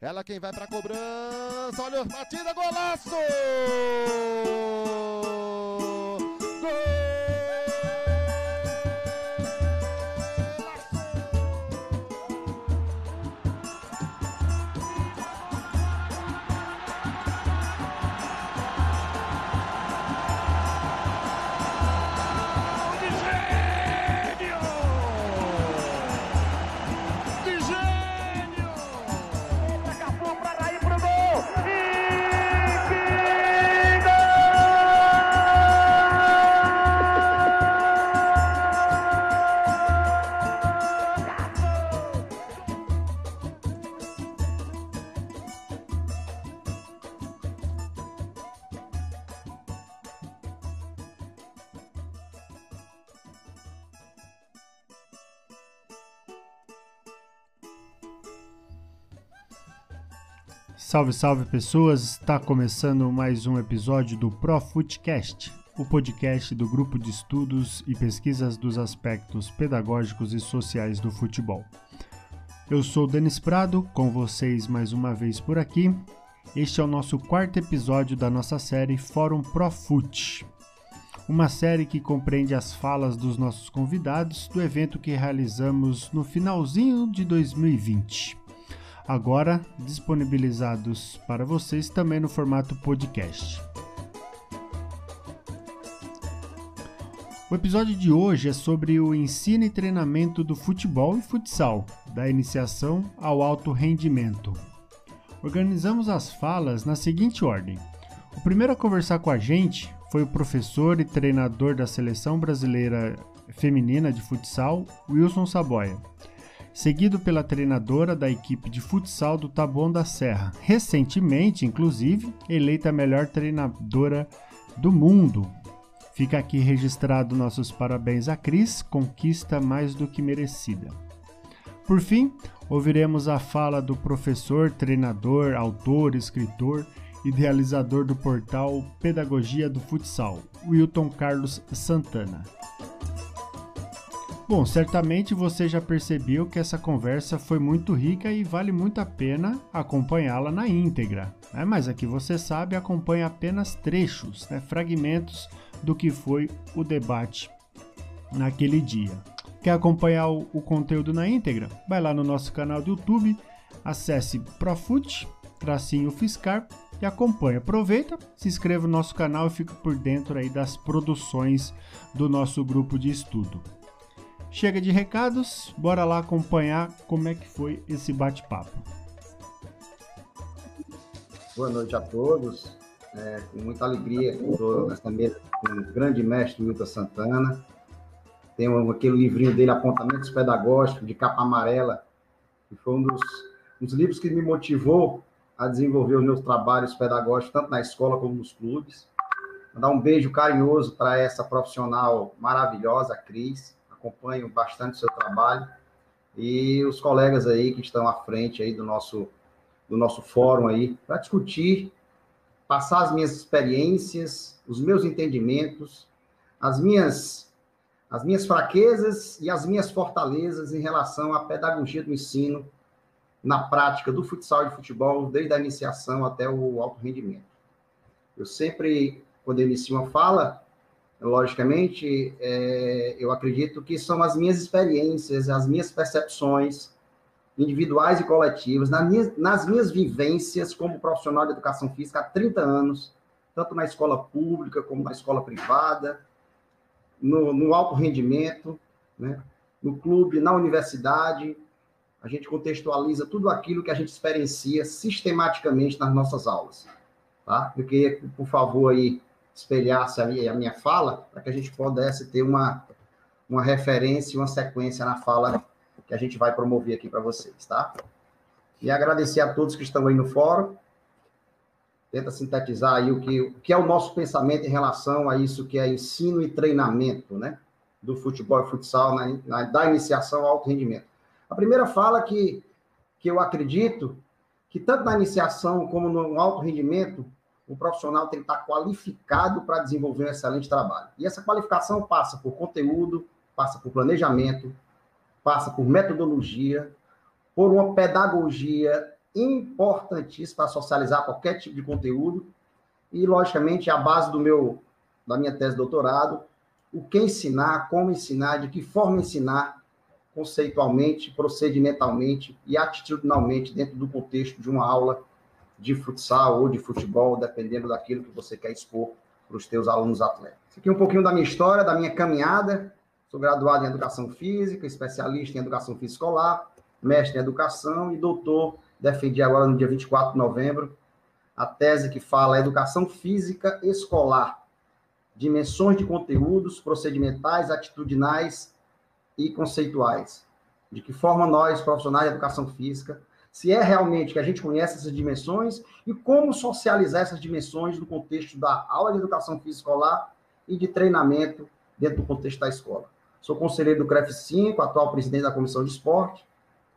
Ela quem vai pra cobrança. Olha, batida, golaço! Salve, salve pessoas! Está começando mais um episódio do ProFootcast, o podcast do grupo de estudos e pesquisas dos aspectos pedagógicos e sociais do futebol. Eu sou Denis Prado, com vocês mais uma vez por aqui. Este é o nosso quarto episódio da nossa série Fórum ProFoot, uma série que compreende as falas dos nossos convidados do evento que realizamos no finalzinho de 2020 agora disponibilizados para vocês também no formato podcast. O episódio de hoje é sobre o ensino e treinamento do futebol e futsal, da iniciação ao alto rendimento. Organizamos as falas na seguinte ordem: o primeiro a conversar com a gente foi o professor e treinador da seleção brasileira feminina de futsal, Wilson Saboia seguido pela treinadora da equipe de futsal do Taboão da Serra, recentemente, inclusive, eleita a melhor treinadora do mundo. Fica aqui registrado nossos parabéns a Cris, conquista mais do que merecida. Por fim, ouviremos a fala do professor, treinador, autor, escritor, idealizador do portal Pedagogia do Futsal, Wilton Carlos Santana. Bom, certamente você já percebeu que essa conversa foi muito rica e vale muito a pena acompanhá-la na íntegra. Né? Mas aqui você sabe, acompanha apenas trechos, né? fragmentos do que foi o debate naquele dia. Quer acompanhar o, o conteúdo na íntegra? Vai lá no nosso canal do YouTube, acesse Profut, tracinho Fiscar e acompanha. Aproveita, se inscreva no nosso canal e fica por dentro aí das produções do nosso grupo de estudo. Chega de recados, bora lá acompanhar como é que foi esse bate-papo. Boa noite a todos. É, com muita alegria estou nessa mesa com o grande mestre Milton Santana. Tem aquele livrinho dele, Apontamentos Pedagógicos, de capa amarela, que foi um dos, um dos livros que me motivou a desenvolver os meus trabalhos pedagógicos, tanto na escola como nos clubes. Mandar um beijo carinhoso para essa profissional maravilhosa, Cris acompanho bastante o seu trabalho e os colegas aí que estão à frente aí do nosso do nosso fórum aí para discutir, passar as minhas experiências, os meus entendimentos, as minhas as minhas fraquezas e as minhas fortalezas em relação à pedagogia do ensino na prática do futsal e futebol, desde a iniciação até o alto rendimento. Eu sempre, quando eu inicio uma fala, logicamente, é, eu acredito que são as minhas experiências, as minhas percepções individuais e coletivas, nas minhas, nas minhas vivências como profissional de educação física há 30 anos, tanto na escola pública como na escola privada, no, no alto rendimento, né? no clube, na universidade, a gente contextualiza tudo aquilo que a gente experiencia sistematicamente nas nossas aulas, tá? Porque, por favor, aí, espelhasse ali a minha fala, para que a gente pudesse ter uma, uma referência uma sequência na fala que a gente vai promover aqui para vocês, tá? E agradecer a todos que estão aí no fórum. Tenta sintetizar aí o que, o que é o nosso pensamento em relação a isso que é ensino e treinamento, né? Do futebol e futsal, na, na, da iniciação ao alto rendimento. A primeira fala que, que eu acredito que tanto na iniciação como no alto rendimento, o profissional tem que estar qualificado para desenvolver um excelente trabalho. E essa qualificação passa por conteúdo, passa por planejamento, passa por metodologia, por uma pedagogia importantíssimo para socializar qualquer tipo de conteúdo e, logicamente, a base do meu da minha tese de doutorado, o que ensinar, como ensinar, de que forma ensinar, conceitualmente, procedimentalmente e atitudinalmente dentro do contexto de uma aula de futsal ou de futebol, dependendo daquilo que você quer expor para os teus alunos atletas. Isso aqui é um pouquinho da minha história, da minha caminhada. Sou graduado em Educação Física, especialista em Educação Física Escolar, mestre em Educação e doutor, defendi agora no dia 24 de novembro, a tese que fala Educação Física Escolar, dimensões de conteúdos procedimentais, atitudinais e conceituais. De que forma nós, profissionais de educação física, se é realmente que a gente conhece essas dimensões e como socializar essas dimensões no contexto da aula de educação física escolar e de treinamento dentro do contexto da escola. Sou conselheiro do CREF 5, atual presidente da Comissão de Esporte,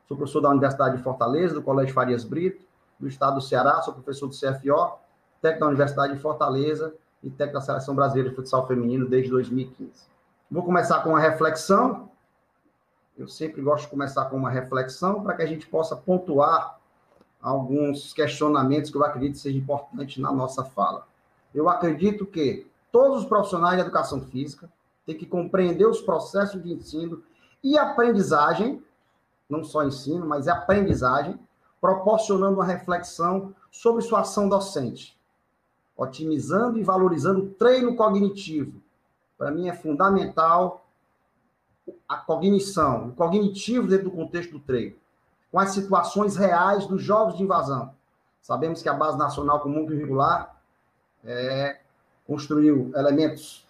sou professor da Universidade de Fortaleza, do Colégio Farias Brito, do Estado do Ceará, sou professor do CFO, técnico da Universidade de Fortaleza e técnico da Seleção Brasileira de Futsal Feminino desde 2015. Vou começar com uma reflexão. Eu sempre gosto de começar com uma reflexão para que a gente possa pontuar alguns questionamentos que eu acredito sejam importantes na nossa fala. Eu acredito que todos os profissionais de educação física têm que compreender os processos de ensino e aprendizagem, não só ensino, mas aprendizagem, proporcionando uma reflexão sobre sua ação docente otimizando e valorizando o treino cognitivo. Para mim é fundamental a cognição, o cognitivo dentro do contexto do treino, com as situações reais dos jogos de invasão. Sabemos que a Base Nacional Comum Curricular é, construiu elementos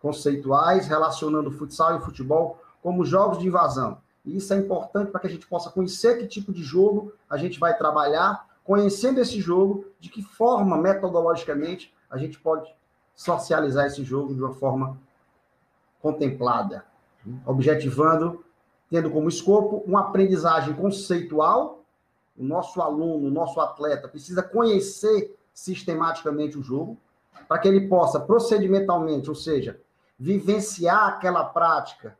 conceituais relacionando futsal e futebol como jogos de invasão. E isso é importante para que a gente possa conhecer que tipo de jogo a gente vai trabalhar conhecendo esse jogo, de que forma, metodologicamente, a gente pode socializar esse jogo de uma forma contemplada, objetivando, tendo como escopo uma aprendizagem conceitual. O nosso aluno, o nosso atleta precisa conhecer sistematicamente o jogo, para que ele possa procedimentalmente, ou seja, vivenciar aquela prática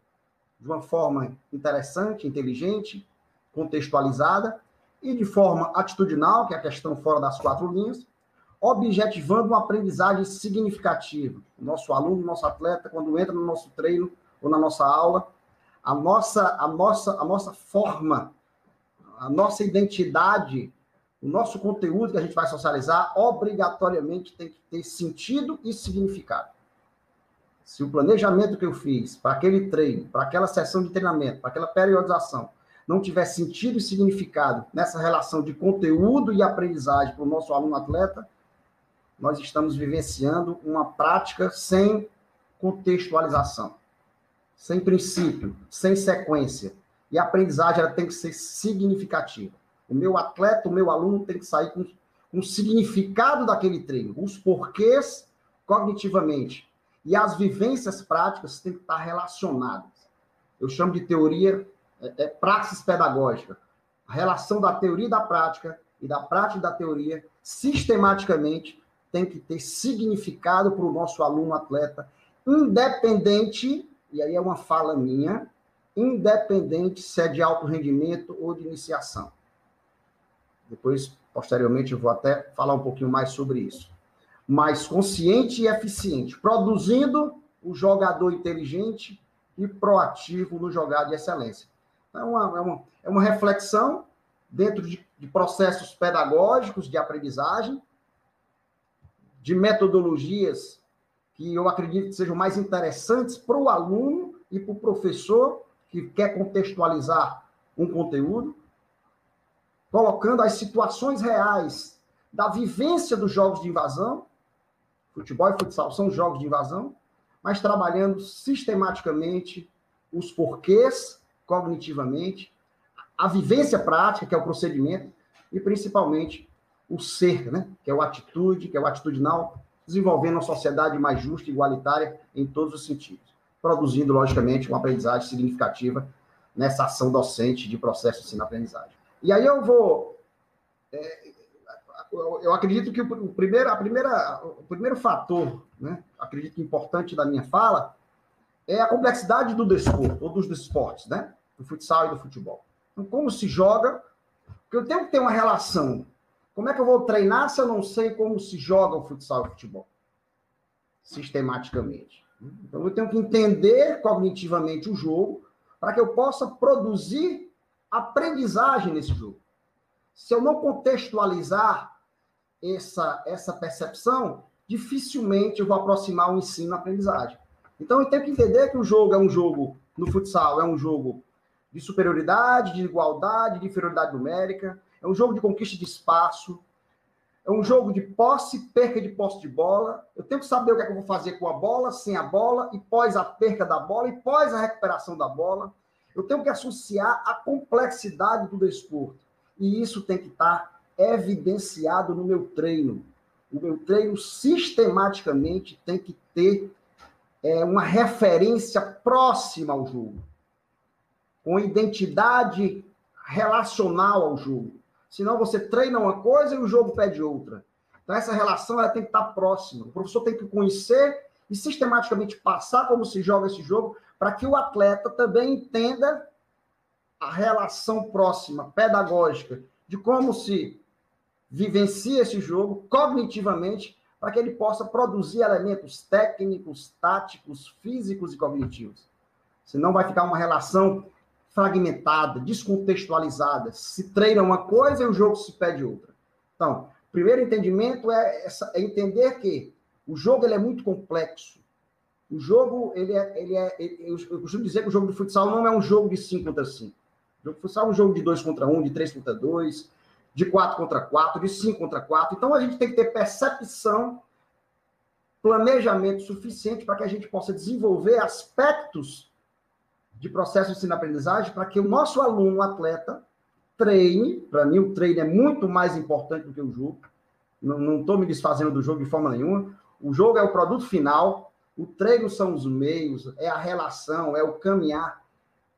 de uma forma interessante, inteligente, contextualizada, e de forma atitudinal, que é a questão fora das quatro linhas, objetivando uma aprendizagem significativa. O nosso aluno, o nosso atleta, quando entra no nosso treino ou na nossa aula, a nossa, a nossa, a nossa forma, a nossa identidade, o nosso conteúdo que a gente vai socializar, obrigatoriamente tem que ter sentido e significado. Se o planejamento que eu fiz para aquele treino, para aquela sessão de treinamento, para aquela periodização, não tiver sentido e significado nessa relação de conteúdo e aprendizagem para o nosso aluno atleta, nós estamos vivenciando uma prática sem contextualização, sem princípio, sem sequência. E a aprendizagem ela tem que ser significativa. O meu atleta, o meu aluno tem que sair com, o significado daquele treino, os porquês cognitivamente. E as vivências práticas têm que estar relacionadas. Eu chamo de teoria é, é praxis pedagógica, a relação da teoria e da prática e da prática e da teoria sistematicamente tem que ter significado para o nosso aluno atleta, independente, e aí é uma fala minha, independente se é de alto rendimento ou de iniciação. Depois, posteriormente, eu vou até falar um pouquinho mais sobre isso. Mais consciente e eficiente, produzindo o jogador inteligente e proativo no jogar de excelência. É uma, é uma, é uma reflexão dentro de, de processos pedagógicos de aprendizagem, de metodologias que eu acredito que sejam mais interessantes para o aluno e para o professor que quer contextualizar um conteúdo, colocando as situações reais da vivência dos jogos de invasão. Futebol e futsal são jogos de invasão, mas trabalhando sistematicamente os porquês cognitivamente, a vivência prática, que é o procedimento, e principalmente o ser, né? que é o atitude, que é o atitudinal, desenvolvendo uma sociedade mais justa e igualitária em todos os sentidos, produzindo, logicamente, uma aprendizagem significativa nessa ação docente de processo de ensino-aprendizagem. E aí eu vou. É, eu acredito que o primeiro, a primeira, o primeiro fator, né, acredito importante da minha fala, é a complexidade do desporto, ou dos esportes, né? do futsal e do futebol. Então, como se joga, Porque eu tenho que ter uma relação. Como é que eu vou treinar se eu não sei como se joga o futsal e o futebol? Sistematicamente. Então eu tenho que entender cognitivamente o jogo para que eu possa produzir aprendizagem nesse jogo. Se eu não contextualizar essa, essa percepção, dificilmente eu vou aproximar o ensino à aprendizagem. Então eu tenho que entender que o jogo é um jogo, no futsal, é um jogo de superioridade, de igualdade, de inferioridade numérica, é um jogo de conquista de espaço, é um jogo de posse, perca de posse de bola. Eu tenho que saber o que, é que eu vou fazer com a bola, sem a bola, e pós a perca da bola, e pós a recuperação da bola. Eu tenho que associar a complexidade do desporto. E isso tem que estar evidenciado no meu treino. O meu treino sistematicamente tem que ter é, uma referência próxima ao jogo, com identidade relacional ao jogo. Senão você treina uma coisa e o jogo pede outra. Então essa relação ela tem que estar próxima. O professor tem que conhecer e sistematicamente passar como se joga esse jogo para que o atleta também entenda a relação próxima, pedagógica, de como se vivencia esse jogo cognitivamente, para que ele possa produzir elementos técnicos, táticos, físicos e cognitivos. Senão vai ficar uma relação fragmentada, descontextualizada. Se treina uma coisa e o jogo se pede outra. Então, primeiro entendimento é, essa, é entender que o jogo ele é muito complexo. O jogo, ele é, ele é ele, eu costumo dizer que o jogo de futsal não é um jogo de 5 contra 5. O jogo de futsal é um jogo de 2 contra 1, um, de 3 contra 2, de 4 contra 4, de 5 contra 4. Então, a gente tem que ter percepção, planejamento suficiente para que a gente possa desenvolver aspectos de processo de ensino-aprendizagem para que o nosso aluno, atleta, treine. Para mim, o treino é muito mais importante do que o jogo. Não estou me desfazendo do jogo de forma nenhuma. O jogo é o produto final, o treino são os meios, é a relação, é o caminhar.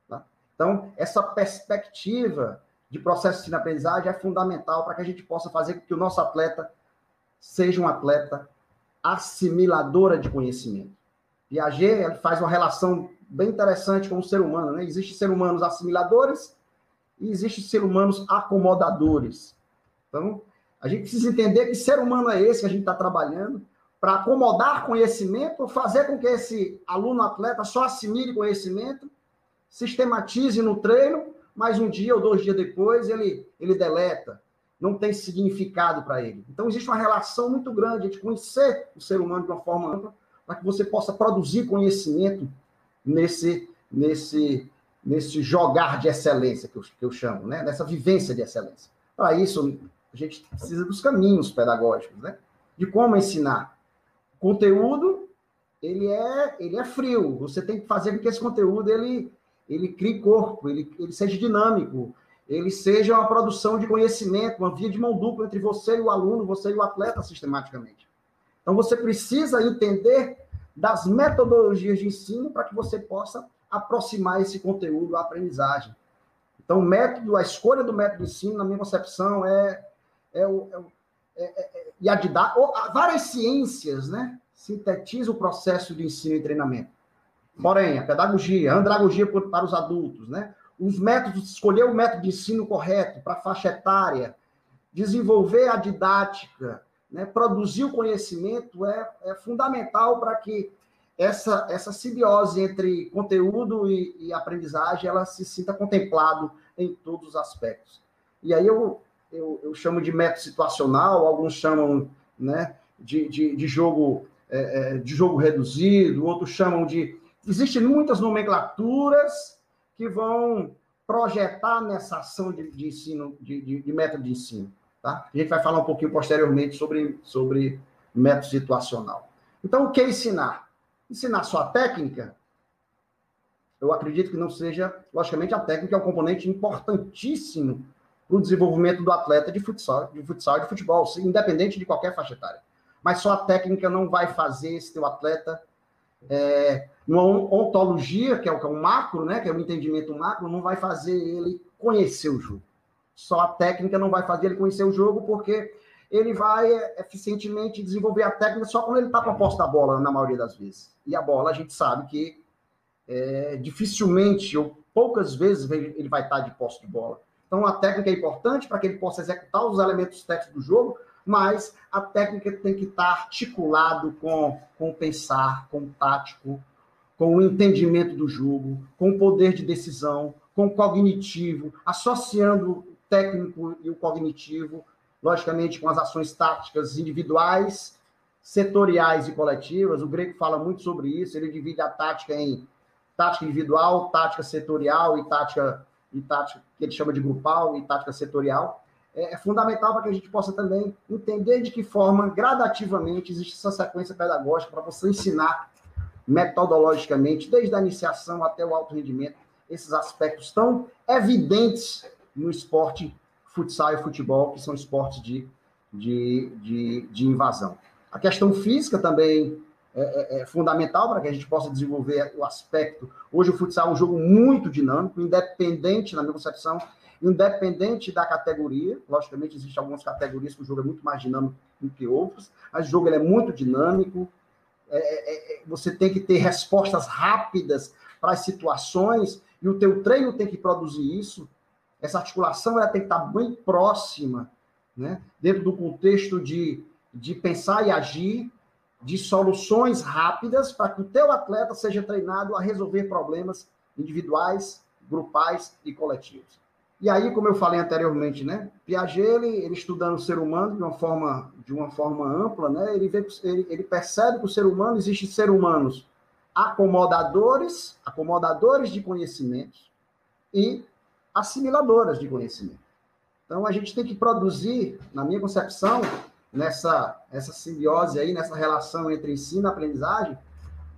Tá? Então, essa perspectiva de processo de aprendizagem é fundamental para que a gente possa fazer com que o nosso atleta seja um atleta assimiladora de conhecimento. Piaget faz uma relação bem interessante com o ser humano. Né? Existem seres humanos assimiladores e existem seres humanos acomodadores. Então, a gente precisa entender que ser humano é esse que a gente está trabalhando para acomodar conhecimento, fazer com que esse aluno atleta só assimile conhecimento, sistematize no treino, mas um dia ou dois dias depois ele, ele deleta, não tem significado para ele. Então existe uma relação muito grande de conhecer o ser humano de uma forma ampla, para que você possa produzir conhecimento nesse, nesse, nesse jogar de excelência que eu, que eu chamo, né? nessa vivência de excelência. Para isso, a gente precisa dos caminhos pedagógicos, né? de como ensinar conteúdo ele é ele é frio. Você tem que fazer com que esse conteúdo ele ele crie corpo, ele, ele seja dinâmico, ele seja uma produção de conhecimento, uma via de mão dupla entre você e o aluno, você e o atleta sistematicamente. Então você precisa entender das metodologias de ensino para que você possa aproximar esse conteúdo à aprendizagem. Então, o método, a escolha do método de ensino, na minha concepção, é, é, o, é, é, é, e a didática, várias ciências, né, sintetizam o processo de ensino e treinamento. Porém, a pedagogia, a andragogia para os adultos, né, os métodos, escolher o método de ensino correto para a faixa etária, desenvolver a didática, né, produzir o conhecimento é, é fundamental para que essa, essa simbiose entre conteúdo e, e aprendizagem ela se sinta contemplado em todos os aspectos. E aí eu eu, eu chamo de método situacional, alguns chamam né, de, de, de jogo é, é, de jogo reduzido, outros chamam de. Existem muitas nomenclaturas que vão projetar nessa ação de, de ensino, de, de, de, método de ensino. Tá? A gente vai falar um pouquinho posteriormente sobre, sobre método situacional. Então, o que é ensinar? Ensinar só a técnica, eu acredito que não seja, logicamente, a técnica é um componente importantíssimo para o desenvolvimento do atleta de futsal, de futsal e de futebol, independente de qualquer faixa etária. Mas só a técnica não vai fazer esse teu atleta é, uma ontologia, que é o, que é o macro, né, que é o entendimento macro, não vai fazer ele conhecer o jogo. Só a técnica não vai fazer ele conhecer o jogo, porque ele vai é, eficientemente desenvolver a técnica só quando ele está com a posse da bola, na maioria das vezes. E a bola, a gente sabe que é, dificilmente ou poucas vezes ele vai estar tá de posse de bola. Então, a técnica é importante para que ele possa executar os elementos técnicos do jogo, mas a técnica tem que estar articulado com, com o pensar, com o tático, com o entendimento do jogo, com o poder de decisão, com o cognitivo, associando técnico e o cognitivo, logicamente com as ações táticas individuais, setoriais e coletivas. O Greco fala muito sobre isso, ele divide a tática em tática individual, tática setorial e tática e tática que ele chama de grupal e tática setorial. É, é fundamental para que a gente possa também entender de que forma gradativamente existe essa sequência pedagógica para você ensinar metodologicamente, desde a iniciação até o alto rendimento, esses aspectos tão evidentes no esporte futsal e futebol, que são esportes de, de, de, de invasão. A questão física também é, é, é fundamental para que a gente possa desenvolver o aspecto. Hoje o futsal é um jogo muito dinâmico, independente, na minha concepção, independente da categoria. Logicamente, existem algumas categorias que o jogo é muito mais dinâmico do que outras, mas o jogo é muito dinâmico. É, é, é, você tem que ter respostas rápidas para as situações e o teu treino tem que produzir isso. Essa articulação ela tem que estar bem próxima, né? dentro do contexto de, de pensar e agir, de soluções rápidas para que o teu atleta seja treinado a resolver problemas individuais, grupais e coletivos. E aí, como eu falei anteriormente, né, Piaget, ele, ele estudando o ser humano de uma forma, de uma forma ampla, né, ele, vê, ele, ele percebe que o ser humano, existe ser humanos acomodadores, acomodadores de conhecimentos e assimiladoras de conhecimento. Então, a gente tem que produzir, na minha concepção, nessa essa simbiose aí, nessa relação entre ensino e aprendizagem,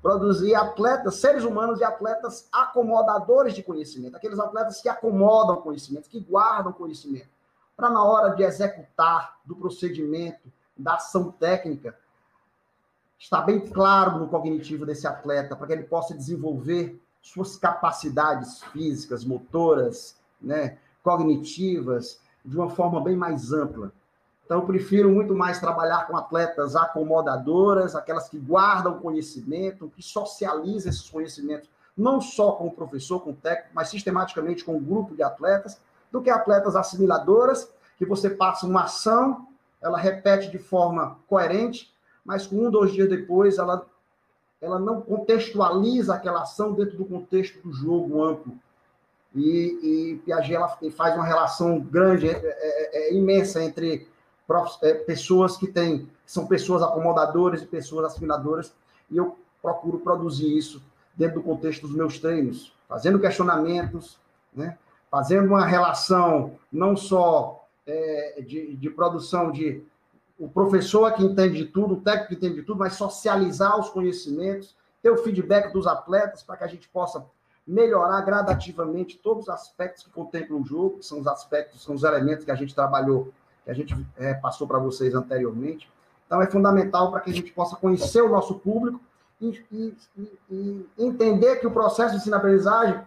produzir atletas, seres humanos e atletas acomodadores de conhecimento, aqueles atletas que acomodam conhecimento, que guardam conhecimento, para na hora de executar do procedimento, da ação técnica, estar bem claro no cognitivo desse atleta, para que ele possa desenvolver suas capacidades físicas, motoras, né, cognitivas, de uma forma bem mais ampla. Então, eu prefiro muito mais trabalhar com atletas acomodadoras, aquelas que guardam conhecimento, que socializam esses conhecimentos, não só com o professor, com o técnico, mas sistematicamente com um grupo de atletas, do que atletas assimiladoras, que você passa uma ação, ela repete de forma coerente, mas com um, dois dias depois, ela, ela não contextualiza aquela ação dentro do contexto do jogo amplo. E, e Piaget ela faz uma relação grande, é, é, é imensa entre é, pessoas que têm, são pessoas acomodadoras e pessoas assimiladoras, e eu procuro produzir isso dentro do contexto dos meus treinos, fazendo questionamentos, né? fazendo uma relação não só é, de, de produção de o professor que entende de tudo, o técnico que entende de tudo, mas socializar os conhecimentos, ter o feedback dos atletas para que a gente possa melhorar gradativamente todos os aspectos que contemplam o jogo, que são os aspectos, são os elementos que a gente trabalhou que a gente é, passou para vocês anteriormente. Então, é fundamental para que a gente possa conhecer o nosso público e, e, e entender que o processo de ensino-aprendizagem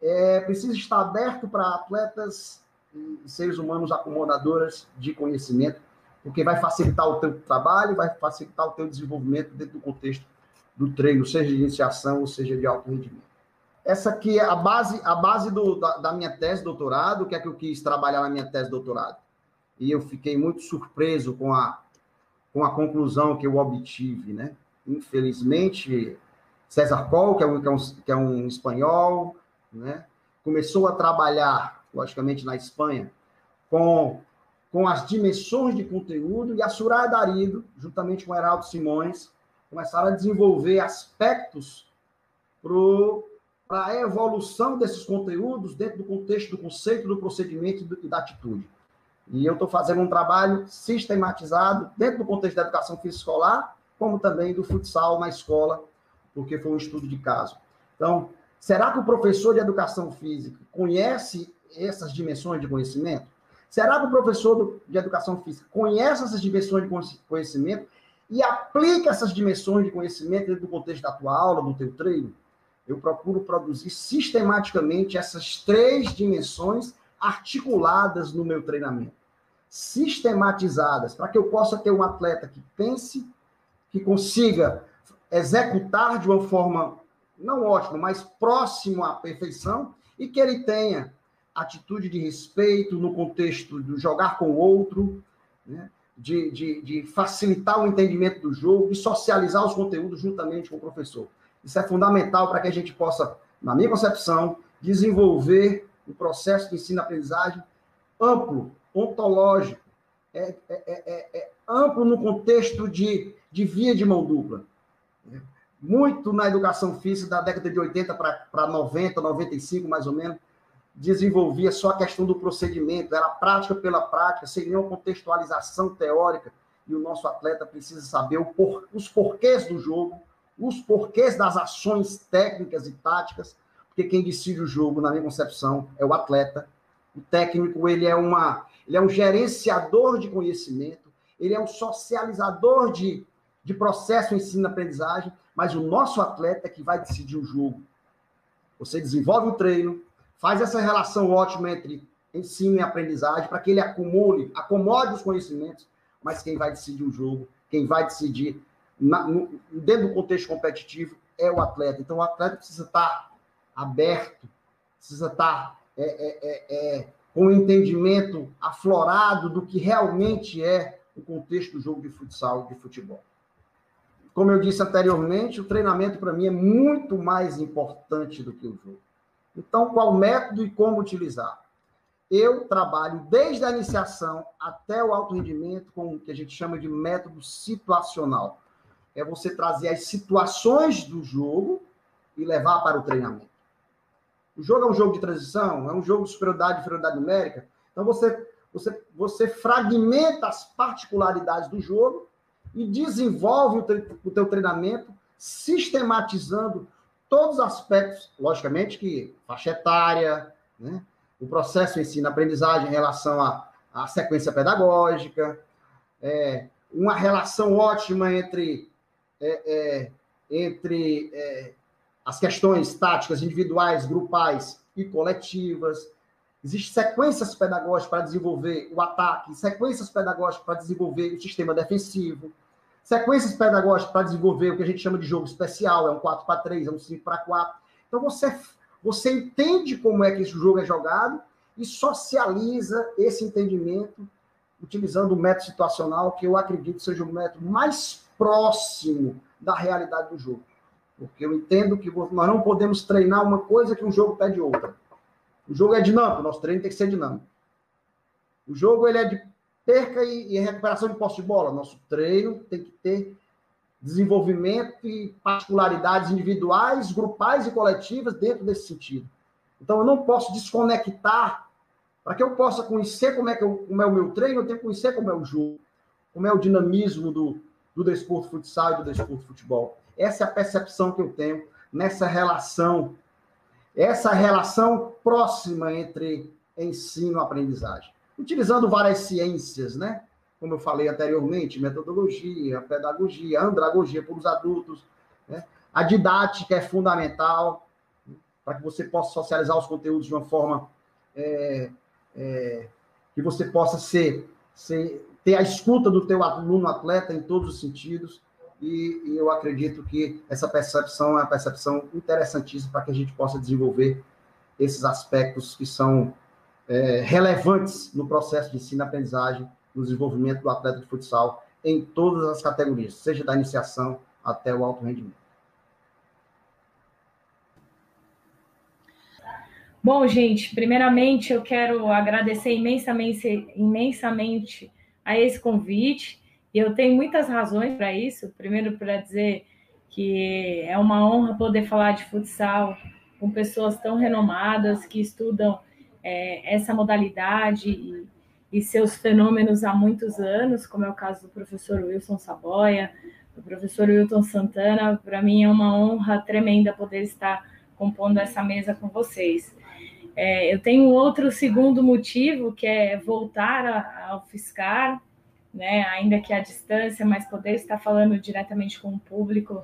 é, precisa estar aberto para atletas e seres humanos acomodadoras de conhecimento, porque vai facilitar o teu trabalho, vai facilitar o teu desenvolvimento dentro do contexto do treino, seja de iniciação ou seja de alto rendimento. Essa aqui é a base, a base do, da, da minha tese de doutorado, que é que eu quis trabalhar na minha tese de doutorado e eu fiquei muito surpreso com a, com a conclusão que eu obtive, né? Infelizmente, César Coll, que é um, que é um, que é um espanhol, né? começou a trabalhar, logicamente, na Espanha, com, com as dimensões de conteúdo, e a Suraya Darido, juntamente com Heraldo Simões, começaram a desenvolver aspectos para a evolução desses conteúdos dentro do contexto do conceito, do procedimento e da atitude. E eu estou fazendo um trabalho sistematizado dentro do contexto da educação física escolar, como também do futsal na escola, porque foi um estudo de caso. Então, será que o professor de educação física conhece essas dimensões de conhecimento? Será que o professor de educação física conhece essas dimensões de conhecimento e aplica essas dimensões de conhecimento dentro do contexto da tua aula, do teu treino? Eu procuro produzir sistematicamente essas três dimensões articuladas no meu treinamento sistematizadas, para que eu possa ter um atleta que pense, que consiga executar de uma forma não ótima, mas próximo à perfeição, e que ele tenha atitude de respeito no contexto do jogar com o outro, né? de, de, de facilitar o entendimento do jogo, de socializar os conteúdos juntamente com o professor. Isso é fundamental para que a gente possa, na minha concepção, desenvolver um processo de ensino-aprendizagem amplo, ontológico, é, é, é, é, amplo no contexto de, de via de mão dupla. Muito na educação física da década de 80 para 90, 95, mais ou menos, desenvolvia só a questão do procedimento, era prática pela prática, sem nenhuma contextualização teórica, e o nosso atleta precisa saber por, os porquês do jogo, os porquês das ações técnicas e táticas, porque quem decide o jogo, na minha concepção, é o atleta. O técnico, ele é, uma, ele é um gerenciador de conhecimento, ele é um socializador de, de processo ensino-aprendizagem, mas o nosso atleta é que vai decidir o jogo. Você desenvolve o treino, faz essa relação ótima entre ensino e aprendizagem, para que ele acumule, acomode os conhecimentos, mas quem vai decidir o jogo, quem vai decidir na, no, dentro do contexto competitivo é o atleta. Então, o atleta precisa estar aberto, precisa estar é, é, é, é com o entendimento aflorado do que realmente é o contexto do jogo de futsal e de futebol. Como eu disse anteriormente, o treinamento para mim é muito mais importante do que o jogo. Então, qual método e como utilizar? Eu trabalho desde a iniciação até o alto rendimento com o que a gente chama de método situacional. É você trazer as situações do jogo e levar para o treinamento. O jogo é um jogo de transição, é um jogo de superioridade e inferioridade numérica. Então você, você, você fragmenta as particularidades do jogo e desenvolve o, tre o teu treinamento sistematizando todos os aspectos, logicamente que faixa etária, né? o processo ensino-aprendizagem em relação à, à sequência pedagógica, é, uma relação ótima entre, é, é, entre é, as questões táticas individuais, grupais e coletivas. Existem sequências pedagógicas para desenvolver o ataque, sequências pedagógicas para desenvolver o sistema defensivo, Sequências pedagógicas para desenvolver o que a gente chama de jogo especial, é um 4 para 3, é um 5 para 4. Então você, você entende como é que esse jogo é jogado e socializa esse entendimento utilizando o método situacional, que eu acredito seja o método mais próximo da realidade do jogo. Porque eu entendo que nós não podemos treinar uma coisa que um jogo pede outra. O jogo é dinâmico, nosso treino tem que ser dinâmico. O jogo ele é de perca e, e recuperação de posse de bola. Nosso treino tem que ter desenvolvimento e particularidades individuais, grupais e coletivas dentro desse sentido. Então, eu não posso desconectar. Para que eu possa conhecer como é, que eu, como é o meu treino, eu tenho que conhecer como é o jogo, como é o dinamismo do, do desporto futsal e do desporto futebol. Essa é a percepção que eu tenho nessa relação, essa relação próxima entre ensino e aprendizagem utilizando várias ciências, né? Como eu falei anteriormente, metodologia, pedagogia, andragogia para os adultos. Né? A didática é fundamental para que você possa socializar os conteúdos de uma forma é, é, que você possa ser, ser, ter a escuta do teu aluno atleta em todos os sentidos. E, e eu acredito que essa percepção é uma percepção interessantíssima para que a gente possa desenvolver esses aspectos que são é, relevantes no processo de ensino-aprendizagem, no desenvolvimento do atleta de futsal, em todas as categorias, seja da iniciação até o alto rendimento. Bom, gente, primeiramente eu quero agradecer imensamente, imensamente a esse convite. E eu tenho muitas razões para isso. Primeiro, para dizer que é uma honra poder falar de futsal com pessoas tão renomadas que estudam é, essa modalidade e, e, seus fenômenos há muitos anos, como é o caso do professor Wilson Saboia, do professor Wilton Santana. Para mim é uma honra tremenda poder estar compondo essa mesa com vocês. É, eu tenho outro segundo motivo, que é voltar ao fiscar, né, ainda que à distância, mas poder estar falando diretamente com o público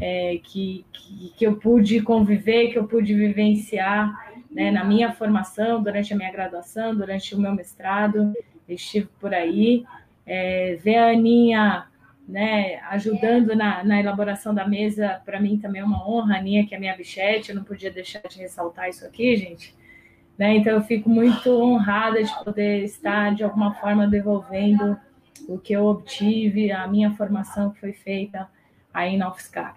é, que, que, que eu pude conviver, que eu pude vivenciar né, na minha formação, durante a minha graduação, durante o meu mestrado, estive por aí. É, ver a Aninha né, ajudando na, na elaboração da mesa, para mim também é uma honra. A Aninha, que é minha bichete, eu não podia deixar de ressaltar isso aqui, gente. Né? Então, eu fico muito honrada de poder estar, de alguma forma, devolvendo o que eu obtive, a minha formação que foi feita aí na UFSCar.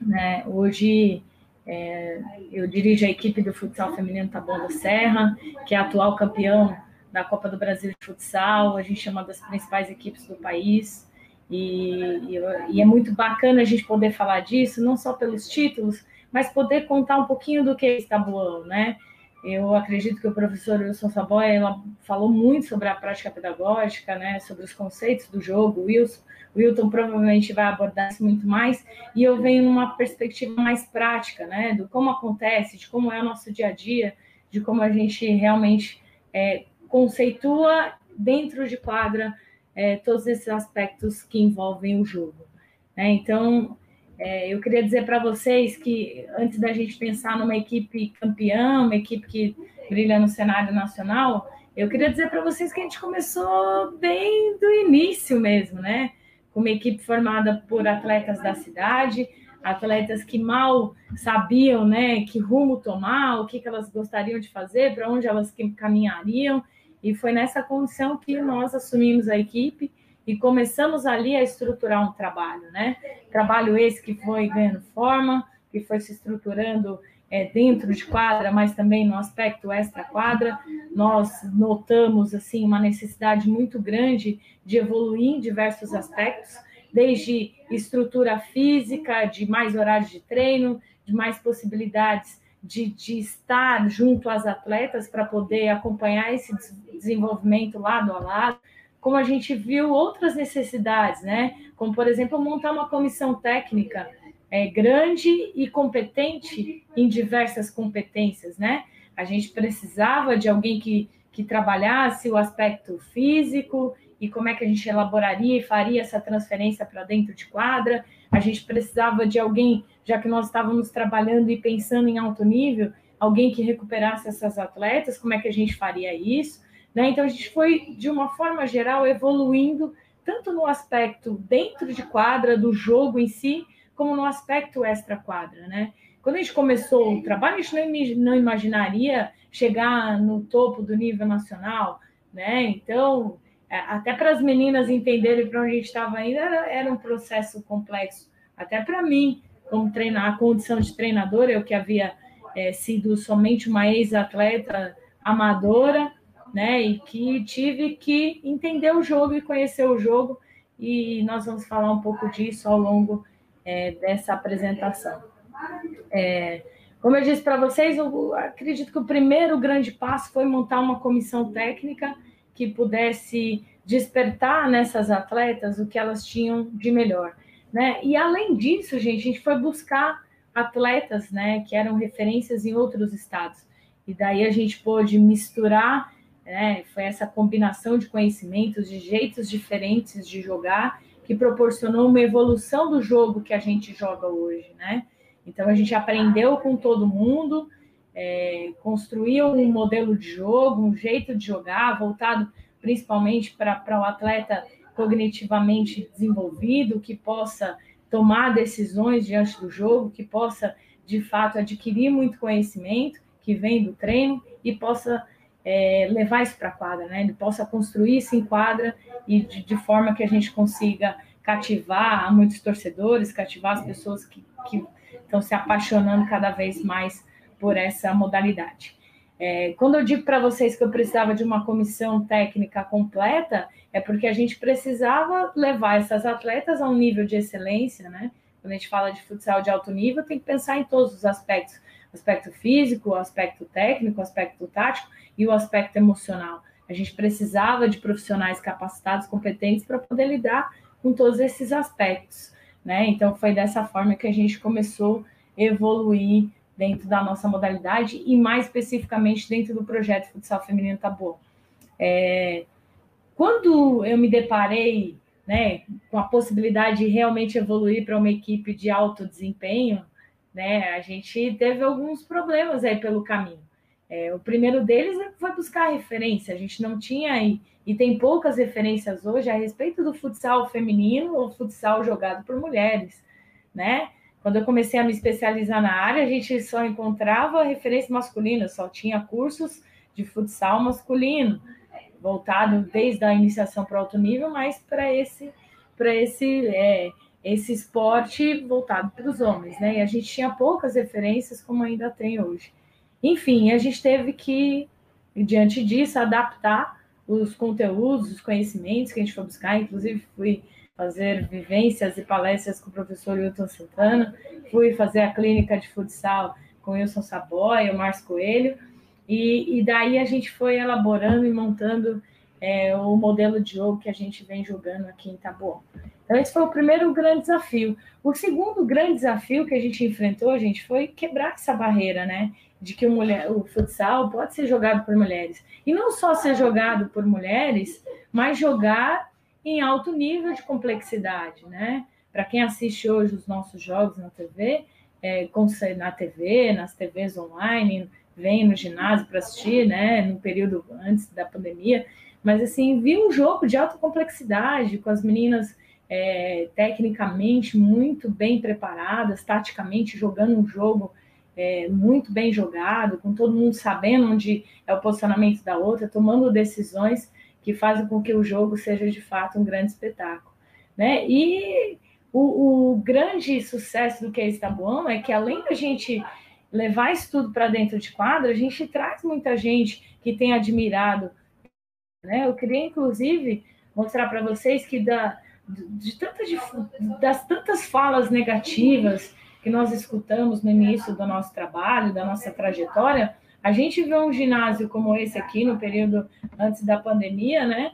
Né? Hoje, é, eu dirijo a equipe do futsal feminino Taboão da Serra, que é atual campeão da Copa do Brasil de futsal. A gente é uma das principais equipes do país. E, e, é muito bacana a gente poder falar disso, não só pelos títulos, mas poder contar um pouquinho do que é Tabuão, né? Eu acredito que o professor Wilson Saboy ela falou muito sobre a prática pedagógica, né, sobre os conceitos do jogo. O Wilson, o Wilton provavelmente vai abordar isso muito mais. E eu venho numa perspectiva mais prática, né, do como acontece, de como é o nosso dia a dia, de como a gente realmente é, conceitua dentro de quadra é, todos esses aspectos que envolvem o jogo. Né? Então, é, eu queria dizer para vocês que antes da gente pensar numa equipe campeã, uma equipe que brilha no cenário nacional, eu queria dizer para vocês que a gente começou bem do início mesmo, né? Com uma equipe formada por atletas da cidade, atletas que mal sabiam, né, que rumo tomar, o que, que elas gostariam de fazer, para onde elas caminhariam, e foi nessa condição que nós assumimos a equipe e começamos ali a estruturar um trabalho, né? Trabalho esse que foi ganhando forma, que foi se estruturando é, dentro de quadra, mas também no aspecto extra-quadra. Nós notamos assim uma necessidade muito grande de evoluir em diversos aspectos, desde estrutura física, de mais horários de treino, de mais possibilidades de, de estar junto às atletas para poder acompanhar esse desenvolvimento lado a lado como a gente viu outras necessidades, né? Como, por exemplo, montar uma comissão técnica é, grande e competente em diversas competências, né? A gente precisava de alguém que, que trabalhasse o aspecto físico e como é que a gente elaboraria e faria essa transferência para dentro de quadra. A gente precisava de alguém, já que nós estávamos trabalhando e pensando em alto nível, alguém que recuperasse essas atletas, como é que a gente faria isso? Né? Então, a gente foi, de uma forma geral, evoluindo tanto no aspecto dentro de quadra, do jogo em si, como no aspecto extra-quadra. Né? Quando a gente começou o trabalho, a gente não imaginaria chegar no topo do nível nacional. Né? Então, é, até para as meninas entenderem para onde a gente estava indo, era, era um processo complexo. Até para mim, como treinar, a condição de treinadora, eu que havia é, sido somente uma ex-atleta amadora, né? E que tive que entender o jogo e conhecer o jogo, e nós vamos falar um pouco disso ao longo é, dessa apresentação. É, como eu disse para vocês, eu acredito que o primeiro grande passo foi montar uma comissão técnica que pudesse despertar nessas atletas o que elas tinham de melhor. Né? E além disso, gente, a gente foi buscar atletas né, que eram referências em outros estados. E daí a gente pôde misturar né? Foi essa combinação de conhecimentos, de jeitos diferentes de jogar, que proporcionou uma evolução do jogo que a gente joga hoje, né? Então a gente aprendeu com todo mundo, é, construiu um modelo de jogo, um jeito de jogar, voltado principalmente para o atleta cognitivamente desenvolvido, que possa tomar decisões diante do jogo, que possa de fato adquirir muito conhecimento que vem do treino e possa é, levar isso para a quadra, né? Ele possa construir isso em quadra e de, de, forma que a gente consiga cativar muitos torcedores, cativar as pessoas que, estão se apaixonando cada vez mais por essa modalidade. É, quando eu digo para vocês que eu precisava de uma comissão técnica completa, é porque a gente precisava levar essas atletas a um nível de excelência, né? Quando a gente fala de futsal de alto nível, tem que pensar em todos os aspectos aspecto físico, o aspecto técnico, o aspecto tático e o aspecto emocional. A gente precisava de profissionais capacitados, competentes para poder lidar com todos esses aspectos, né? Então foi dessa forma que a gente começou a evoluir dentro da nossa modalidade e mais especificamente dentro do projeto Futsal Feminino Tabu. É, quando eu me deparei né, com a possibilidade de realmente evoluir para uma equipe de alto desempenho, né? A gente teve alguns problemas aí pelo caminho. É, o primeiro deles foi buscar referência. A gente não tinha e, e tem poucas referências hoje a respeito do futsal feminino ou futsal jogado por mulheres, né? quando eu comecei a me especializar na área, a gente só encontrava referência masculina, só tinha cursos de futsal masculino, voltado desde a iniciação para alto nível, mas para esse, para esse, é, esse esporte voltado para os homens, né? E a gente tinha poucas referências, como ainda tem hoje. Enfim, a gente teve que, diante disso, adaptar os conteúdos, os conhecimentos que a gente foi buscar, inclusive fui fazer vivências e palestras com o professor Wilton Santana, fui fazer a clínica de futsal com o Wilson Saboia, o Márcio Coelho, e, e, daí a gente foi elaborando e montando é, o modelo de jogo que a gente vem jogando aqui em Taboão. Então, esse foi o primeiro grande desafio. O segundo grande desafio que a gente enfrentou, gente, foi quebrar essa barreira, né? De que o, mulher, o futsal pode ser jogado por mulheres. E não só ser jogado por mulheres, mas jogar em alto nível de complexidade, né? Para quem assiste hoje os nossos jogos na TV, é, na TV, nas TVs online, vem no ginásio para assistir, né? No período antes da pandemia, mas assim, vi um jogo de alta complexidade, com as meninas é, tecnicamente muito bem preparadas, taticamente jogando um jogo é, muito bem jogado, com todo mundo sabendo onde é o posicionamento da outra, tomando decisões que fazem com que o jogo seja de fato um grande espetáculo. Né? E o, o grande sucesso do que é Estabuão é que, além da gente levar isso tudo para dentro de quadra, a gente traz muita gente que tem admirado. Né? Eu queria, inclusive, mostrar para vocês que da, de tantas, das tantas falas negativas que nós escutamos no início do nosso trabalho, da nossa trajetória, a gente vê um ginásio como esse aqui, no período antes da pandemia, né?